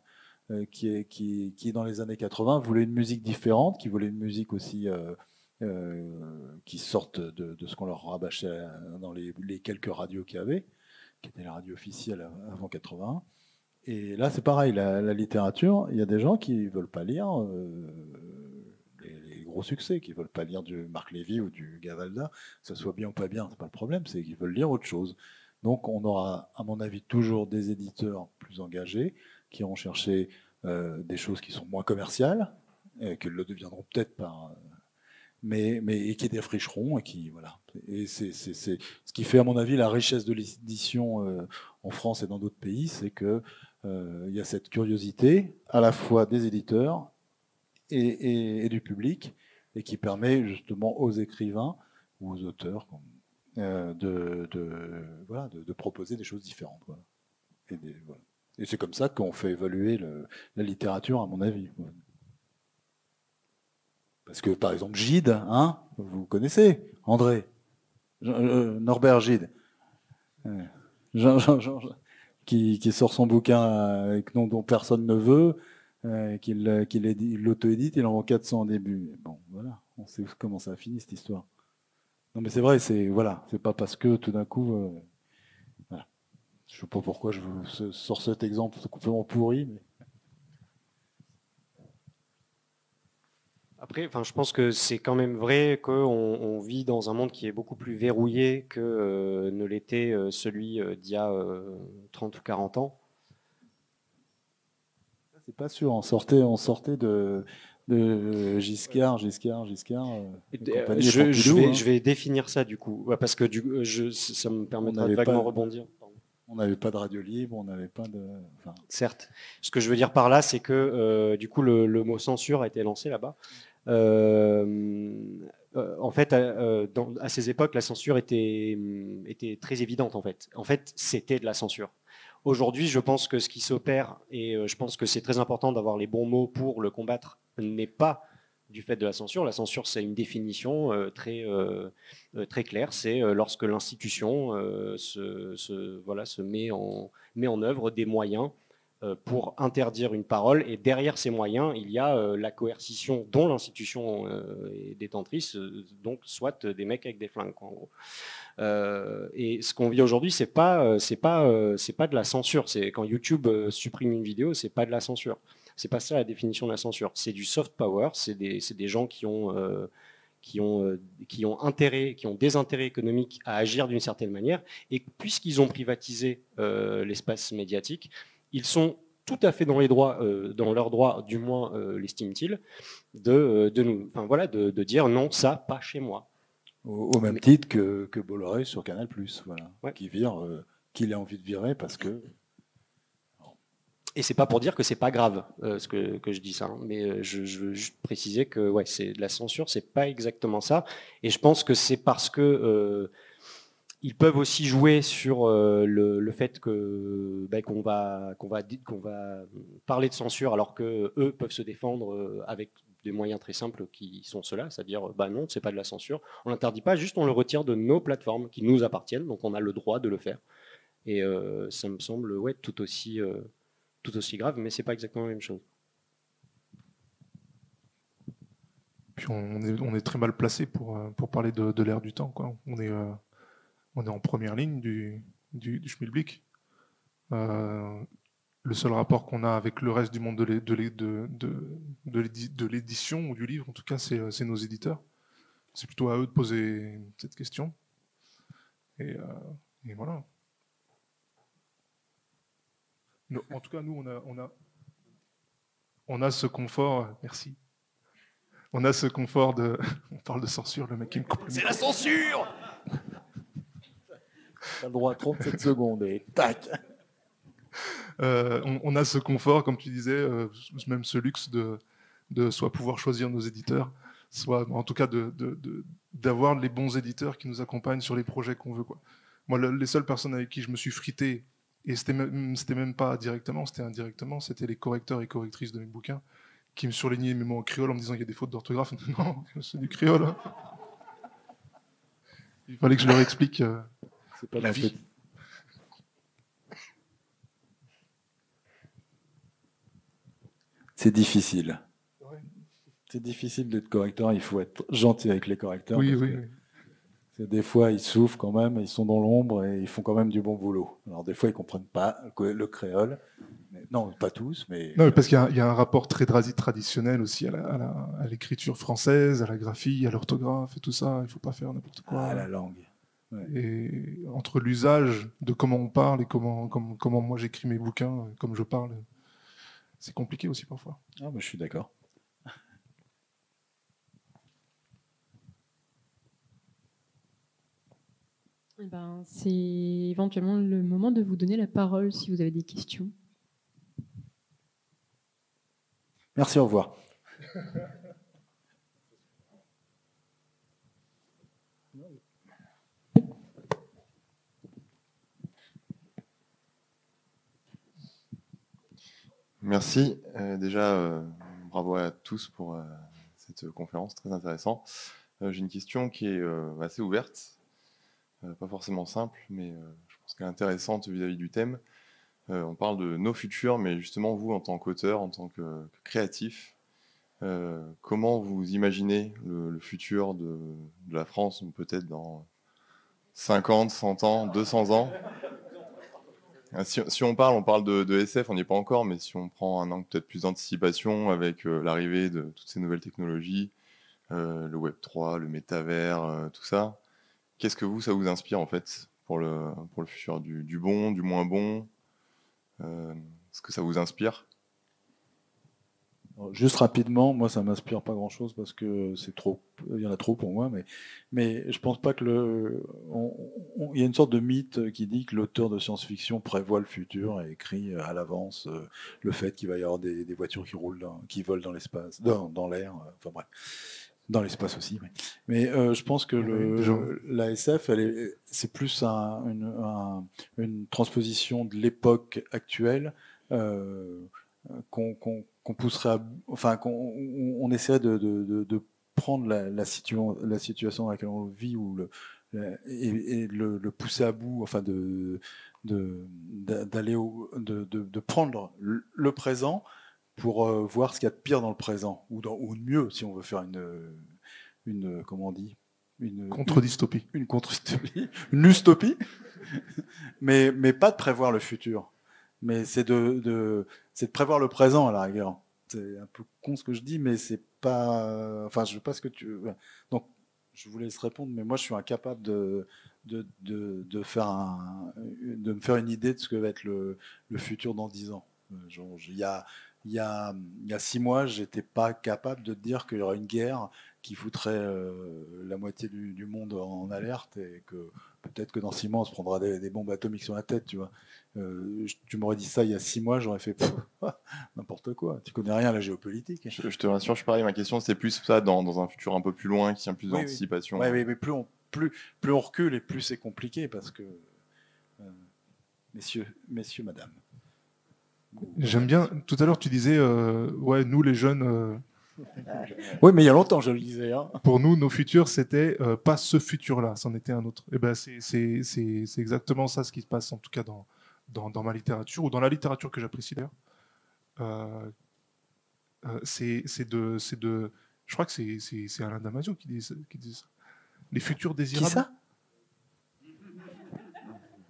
qui, est, dans les années 80, voulait une musique différente, qui voulait une musique aussi euh, qui sortent de, ce qu'on leur rabâchait dans les, quelques radios qu'il y avait, qui étaient les radios officielles avant 80. Et là, c'est pareil, la, littérature, il y a des gens qui ne veulent pas lire euh, les, gros succès, qui ne veulent pas lire du Marc Lévy ou du Gavalda, que ce soit bien ou pas bien, c'est pas le problème, c'est qu'ils veulent lire autre chose. Donc on aura, à mon avis, toujours des éditeurs plus engagés qui iront chercher euh, des choses qui sont moins commerciales, et qui le deviendront peut-être par mais, qui défricheront et qui voilà. Et c'est ce qui fait à mon avis la richesse de l'édition euh, en France et dans d'autres pays, c'est que euh, il y a cette curiosité à la fois des éditeurs et, du public et qui permet justement aux écrivains ou aux auteurs euh, de, proposer des choses différentes. Et, c'est comme ça qu'on fait évoluer le, la littérature, à mon avis. Parce que, par exemple, Gide, hein, vous connaissez, André, euh, Norbert Gide, qui, sort son bouquin avec nom dont personne ne veut, euh, qu'il l'auto-édite, il en vend 400 au début. Bon, voilà, on sait comment ça a fini cette histoire. Non, mais c'est vrai, c'est voilà, c'est pas parce que tout d'un coup, euh, voilà. je sais pas pourquoi je sors cet exemple complètement pourri, mais. Après, enfin, je pense que c'est quand même vrai qu'on on vit dans un monde qui est beaucoup plus verrouillé que euh, ne l'était euh, celui euh, d'il y a 30 ou 40 ans. C'est pas sûr. On sortait, on sortait de, de Giscard, Giscard, Giscard. Je, vais, hein. je, vais, définir ça du coup, parce que du, je, ça me permettra de vaguement rebondir. On n'avait pas de radio libre, on n'avait pas de. Certes. Ce que je veux dire par là, c'est que du coup, le, le, mot censure a été lancé là-bas. Euh, euh, en fait, euh, à ces époques, la censure était, était très évidente. En fait, c'était de la censure. Aujourd'hui, je pense que ce qui s'opère, et je pense que c'est très important d'avoir les bons mots pour le combattre, n'est pas du fait de la censure. La censure, c'est une définition très, claire. C'est lorsque l'institution se, met en, œuvre des moyens pour interdire une parole. Et derrière ces moyens, il y a euh, la coercition dont l'institution euh, est détentrice, donc soit des mecs avec des flingues, et ce qu'on vit aujourd'hui, c'est pas, c'est pas, c'est pas de la censure. Quand YouTube supprime une vidéo, c'est pas de la censure. C'est pas ça la définition de la censure. C'est du soft power. C'est des, des, gens qui ont qui ont, qui ont intérêt, qui ont des intérêts économiques à agir d'une certaine manière. Et puisqu'ils ont privatisé l'espace médiatique, ils sont tout à fait dans les droits, dans leurs droits, du moins l'estiment-ils, de, de, nous, enfin voilà, de, de, dire non, ça, pas chez moi. Au, même titre que, que Bolloré sur Canal+, voilà, qui vire, qu'il ait envie de virer parce que et c'est pas pour dire que c'est pas grave euh, ce que, que, je dis ça, hein. mais euh, je, je, veux juste préciser que ouais, c'est la censure, c'est pas exactement ça. Et je pense que c'est parce que euh, ils peuvent aussi jouer sur le, le, fait que ben, qu'on va qu'on va qu'on va parler de censure alors que eux peuvent se défendre avec des moyens très simples qui sont ceux-là, c'est-à-dire bah non, c'est pas de la censure, on n'interdit pas, juste on le retire de nos plateformes qui nous appartiennent, donc on a le droit de le faire. Et ça me semble ouais tout aussi tout aussi grave, mais c'est pas exactement la même chose. Puis on est, on est très mal placé pour, euh, pour parler de, l'ère du temps. Quoi. Euh, on est en première ligne du, du, du schmilblick. Euh, le seul rapport qu'on a avec le reste du monde de l'édition ou du livre, en tout cas, c'est nos éditeurs. C'est plutôt à eux de poser cette question. Et, et voilà en tout cas, nous, on a, on a, on a ce confort. Merci. On a ce confort de. (laughs) On parle de censure, le mec qui me coupe. C'est la censure T'as le droit à 37 (laughs) secondes et tac euh, on, a ce confort, comme tu disais, euh, même ce luxe de, de soit pouvoir choisir nos éditeurs, soit en tout cas d'avoir de, les bons éditeurs qui nous accompagnent sur les projets qu'on veut. Quoi. Moi, les seules personnes avec qui je me suis frité et c'était même, même pas directement, c'était indirectement, c'était les correcteurs et correctrices de mes bouquins qui me surlignaient mes mots en créole en me disant qu'il y a des fautes d'orthographe. (laughs) Non, c'est du créole. Hein. Il fallait que je leur explique euh, pas la vie. C'est difficile. C'est difficile d'être correcteur, il faut être gentil avec les correcteurs. Oui, oui, oui. Des fois, ils souffrent quand même, ils sont dans l'ombre et ils font quand même du bon boulot. Alors, des fois, ils ne comprennent pas le créole. non, pas tous, mais. Non, parce qu'il y, a un rapport très traditionnel aussi à l'écriture française, à la graphie, à l'orthographe et tout ça. Il ne faut pas faire n'importe quoi. À la langue. Et entre l'usage de comment on parle et comment, comment, comment moi j'écris mes bouquins, comme je parle, c'est compliqué aussi parfois. Ah, je suis d'accord. (laughs) Eh ben, c'est éventuellement le moment de vous donner la parole si vous avez des questions. Merci, au revoir. (laughs) Merci. Euh, déjà, euh, bravo à tous pour euh, cette conférence très intéressante. J'ai une question qui est assez ouverte pas forcément simple, mais je pense qu'elle est intéressante vis-à-vis du thème. On parle de nos futurs, mais justement, vous, en tant qu'auteur, en tant que, créatif, comment vous imaginez le, futur de, la France, peut-être dans 50, 100 ans, 200 ans? Si, on parle, on parle de, SF, on n'y est pas encore, mais si on prend un angle peut-être plus d'anticipation avec l'arrivée de toutes ces nouvelles technologies, le Web 3, le métavers, tout ça, Qu'est-ce que vous, ça vous inspire en fait pour le, pour le futur? Du, bon, du moins bon euh, Est-ce que ça vous inspire? Juste rapidement, moi ça m'inspire pas grand chose parce que c'est trop, il y en a trop pour moi, mais, mais je pense pas que le, il y a une sorte de mythe qui dit que l'auteur de science-fiction prévoit le futur et écrit à l'avance euh, le fait qu'il va y avoir des, voitures qui roulent, qui volent dans l'espace, dans, dans l'air, euh, enfin bref. Dans l'espace aussi, oui. Mais euh, je pense que le, la SF, c'est plus une, une, transposition de l'époque actuelle euh, qu'on pousserait, à, enfin qu'on on essaierait de, de, de prendre la, la, la, situation dans laquelle on vit ou le, et, le, le, pousser à bout, enfin de d'aller de, de, de, prendre le présent pour euh, voir ce qu'il y a de pire dans le présent, ou, dans, ou de mieux, si on veut faire une, une comment on dit une contre-dystopie. Une, contre-dystopie, une ustopie, mais, mais pas de prévoir le futur. Mais c'est de, prévoir le présent à la rigueur. C'est un peu con ce que je dis, mais c'est pas. Enfin, je veux pas ce que tu. Donc, je vous laisse répondre, mais moi, je suis incapable de, me faire une idée de ce que va être le, futur dans dix ans. Genre, Il y a, y, a, y a six mois, j'étais pas capable de dire qu'il y aura une guerre qui foutrait euh, la moitié du, monde en alerte et que peut-être que dans six mois, on se prendra des bombes atomiques sur la tête, tu vois. Euh, tu m'aurais dit ça il y a six mois, j'aurais fait pff, (laughs) n'importe quoi. Tu connais rien à la géopolitique. Je, je te rassure, je suis pareil. Ma question, c'était plus ça dans, dans un futur un peu plus loin, qui tient plus Oui, oui. d'anticipation. Ouais, mais, mais plus, on, plus, plus on recule et plus c'est compliqué parce que, euh, messieurs, messieurs, madame. J'aime bien. Tout à l'heure, tu disais, euh, ouais, nous les jeunes, euh, (laughs) Oui, mais il y a longtemps, je le disais. Hein. pour nous, nos futurs, c'était euh, pas ce futur-là, c'en était un autre. Et ben, c'est c'est- c'est- c'est exactement ça ce qui se passe, en tout cas dans, dans, dans ma littérature ou dans la littérature que j'apprécie d'ailleurs. Euh, euh, c'est de, de, je crois que c'est Alain Damasio qui disait, qui disait ça. Les futurs Qui désirables. ça?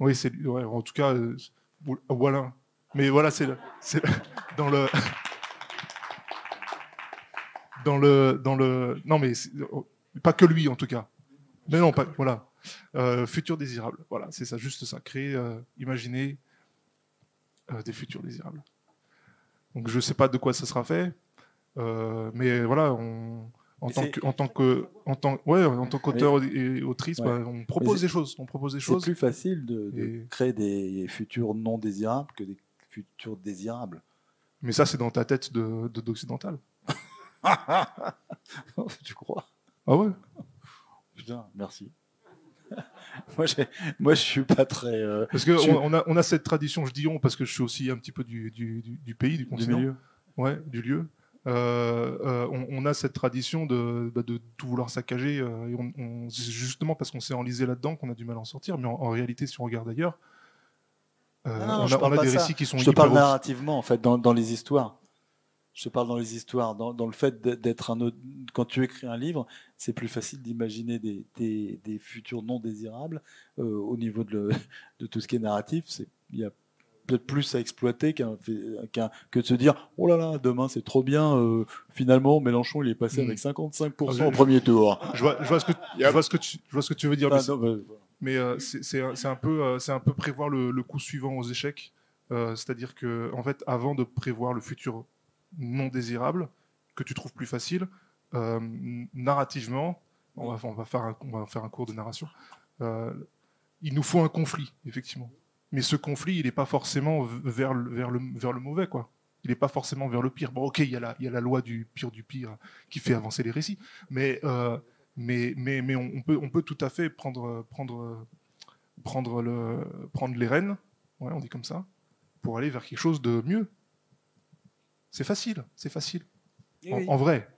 Oui, c'est ouais, en tout cas, euh, ou- Alain. Mais voilà, c'est dans le dans le dans le non mais oh, pas que lui en tout cas. Mais non, pas voilà. Euh, futur désirable. Voilà, c'est ça, juste ça. Créer, euh, imaginer euh, des futurs désirables. Donc je sais pas de quoi ça sera fait, mais voilà, on, en tant c'est- que en tant que en tant ouais en tant qu'auteur et autrice, Ouais. bah, on propose c'est- des choses, on propose des C'est choses. plus facile de, de Et- créer des futurs non désirables que des futurs désirables. Mais ça, c'est dans ta tête de- d'occidental. (laughs) tu crois? Ah ouais? Putain, merci. (laughs) moi, je suis pas très euh, Parce que Tu- on, a, on a cette tradition, je dis on, parce que je suis aussi un petit peu du, du, du- du pays, du du continent, milieu. ouais, du lieu. Euh, euh, on, on a cette tradition de, bah, de tout vouloir saccager, euh, et on, on- c'est justement parce qu'on s'est enlisé là-dedans qu'on a du mal à en sortir. Mais en, en réalité, si on regarde ailleurs, euh, Non, non, on a, on des ça. récits qui sont Je te parle narrativement, en fait, dans, dans les histoires. Je te parle dans les histoires, dans, dans le fait d'être- un autre. Quand tu écris un livre, c'est plus facile d'imaginer des, des, des futurs non désirables euh, au niveau de, le- (laughs) de tout ce qui est narratif. Il y a peut-être plus à exploiter qu'un, que de se dire oh là là, demain c'est trop bien. euh, finalement, Mélenchon il est passé Mm. avec 55% Ah, je- au premier tour. Je vois, je vois ce que, je vois ce que tu, je vois ce que tu veux dire. Ah, mais non, mais- mais euh, c'est un, peu, euh, c'est un peu prévoir le, le coup suivant aux échecs. Euh, C'est-à-dire que, en fait, avant de prévoir le futur non désirable, que tu trouves plus facile, euh, narrativement, on va, on va faire un, on va faire un cours de narration. euh, il nous faut un conflit, effectivement. Mais ce conflit, il n'est pas forcément vers le, vers le, vers le mauvais, quoi. Il n'est pas forcément vers le pire. Bon, ok, il y, a la, il y a la loi du pire du pire qui fait avancer les récits, mais euh, mais, mais, mais on, on peut, on peut tout à fait prendre, prendre, prendre, le, prendre les rênes, ouais, on dit comme ça, pour aller vers quelque chose de mieux. C'est facile, c'est facile. En, en vrai,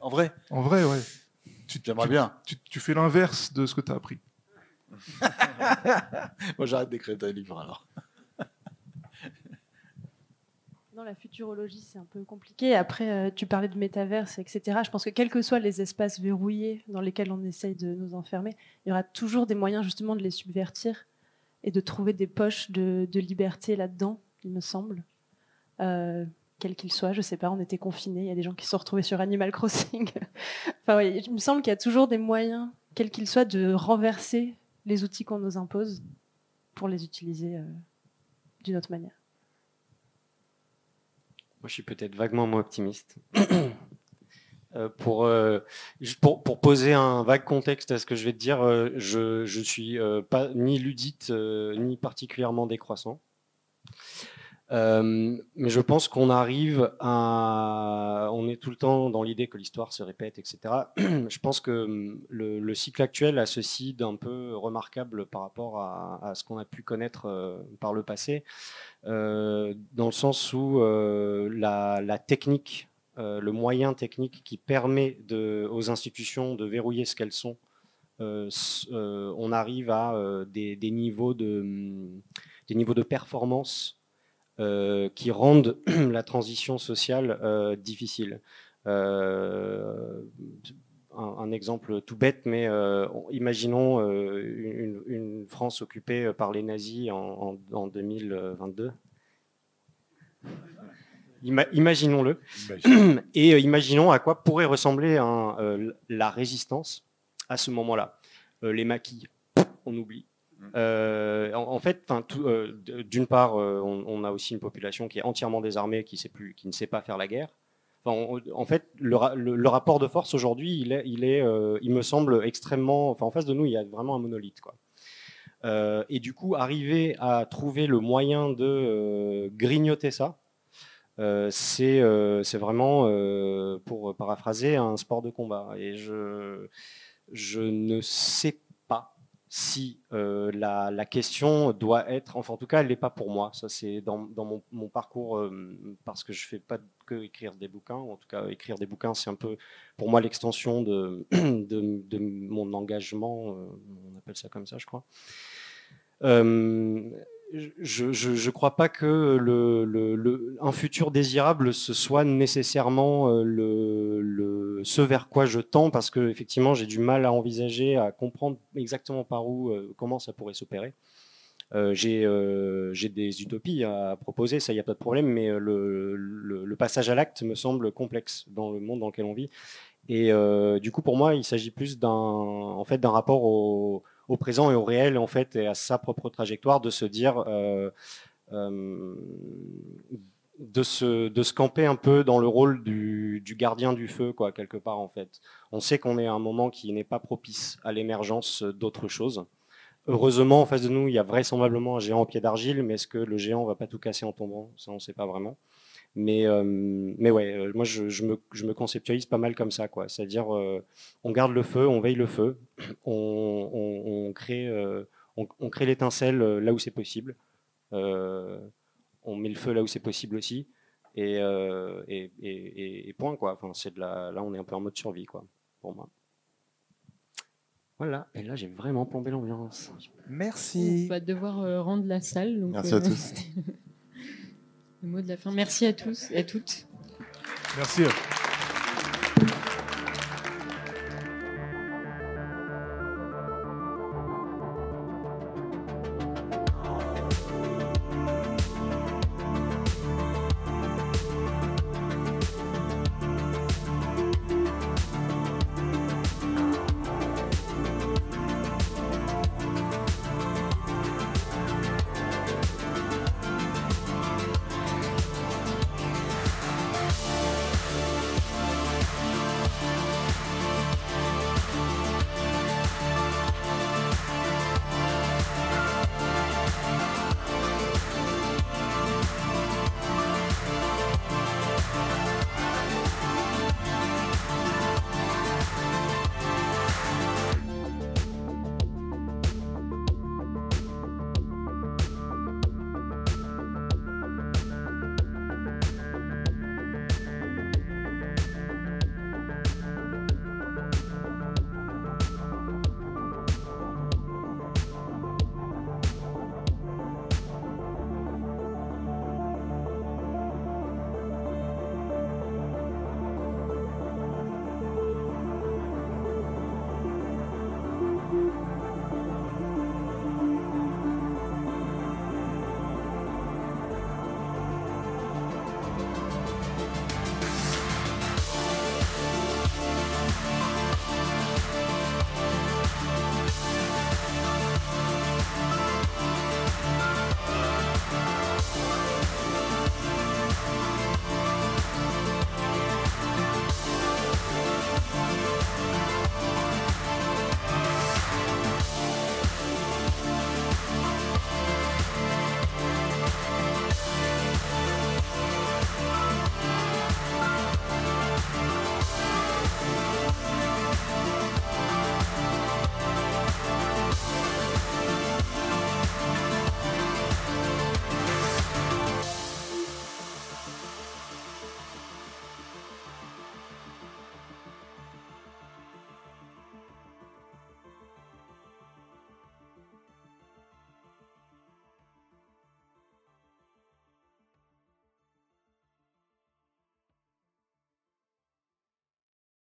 En vrai, en vrai, ouais. Tu, j'aimerais tu- bien. Tu, tu fais l'inverse de ce que tu as appris. (laughs) Moi j'arrête d'écrire des livres alors. (laughs) Non, la futurologie, c'est un peu compliqué. Après, euh, tu parlais de métaverse, etc. Je pense que quels que soient les espaces verrouillés dans lesquels on essaye de nous enfermer, il y aura toujours des moyens justement de les subvertir et de trouver des poches de, de liberté là-dedans, il me semble. Euh, quels qu'ils soient, je sais pas, on était confinés, il y a des gens qui se sont retrouvés sur Animal Crossing. (laughs) il me semble qu'il y a toujours des moyens, quels qu'ils soient, de renverser les outils qu'on nous impose pour les utiliser euh, d'une autre manière. Moi, je suis peut-être vaguement moins optimiste. (coughs) Euh, pour, euh, pour, poser un vague contexte à ce que je vais te dire, je ne suis pas ni ludite ni particulièrement décroissant. Euh, mais je pense qu'on arrive à. On est tout le temps dans l'idée que l'histoire se répète, etc. (clears throat) je pense que hum, le, le cycle actuel a ceci d'un peu remarquable par rapport à, ce qu'on a pu connaître euh, par le passé, euh, dans le sens où la, technique, le moyen technique qui permet aux institutions de verrouiller ce qu'elles sont, on arrive à des, niveaux de, hum, des niveaux de performance qui rendent (clears throat) la transition sociale euh, difficile. Euh, un, un exemple tout bête, mais euh, on- imaginons euh, une, une France occupée par les nazis en, en- en 2022. Ima- Imaginons-le. Et euh, imaginons à quoi pourrait ressembler un, euh, la résistance à ce moment-là. Euh, les maquis, on oublie. Euh, en, fait, euh, d'une part, euh, on, a aussi une population qui est entièrement désarmée, qui, ne sait pas faire la guerre. En fait, le, ra- le- le rapport de force aujourd'hui, il, me semble extrêmement. En face de nous, il y a vraiment un monolithe. Et du coup, arriver à trouver le moyen de grignoter ça, c'est vraiment, pour paraphraser, un sport de combat. Et je, je ne sais pas si euh, la, question doit être, enfin en tout cas, elle n'est pas pour moi. Ça, c'est dans, mon, parcours, euh, parce que je fais pas que écrire des bouquins, ou en tout cas, écrire des bouquins, c'est un peu pour moi l'extension de (clears throat) mon engagement, euh, on appelle ça comme ça, je crois. Je je crois pas que un futur désirable ce soit nécessairement euh, ce vers quoi je tends parce que effectivement j'ai du mal à envisager à comprendre exactement par où euh, comment ça pourrait s'opérer. Euh, j'ai des utopies à proposer, ça il n'y a pas de problème, mais le, passage à l'acte me semble complexe dans le monde dans lequel on vit. Et du coup, pour moi, il s'agit plus en fait, d'un rapport au, au présent et au réel, en fait, et à sa propre trajectoire, de se dire, euh, euh, de, se, de se camper un peu dans le rôle du, du gardien du feu, quoi, quelque part, en fait. On sait qu'on est à un moment qui n'est pas propice à l'émergence d'autres choses. Heureusement, en face de nous, il y a vraisemblablement un géant au pied d'argile, mais est-ce que le géant va pas tout casser en tombant? Ça, on ne sait pas vraiment. Mais, euh, mais ouais, euh, moi, je, me, je me conceptualise pas mal comme ça, quoi. C'est-à-dire, on garde le feu, on veille le feu, (clears throat) on crée, euh, on, on crée l'étincelle euh, là où c'est possible, euh, on met le feu là où c'est possible aussi, et, euh, et, et- et- et point, quoi. Enfin, c'est de la, là, on est un peu en mode survie, quoi, pour moi. Voilà, et là, j'ai vraiment plombé l'ambiance. On Merci. va devoir euh, rendre la salle. donc, Merci à tous. (laughs) Le mot de la fin. Merci à tous et à toutes. Merci.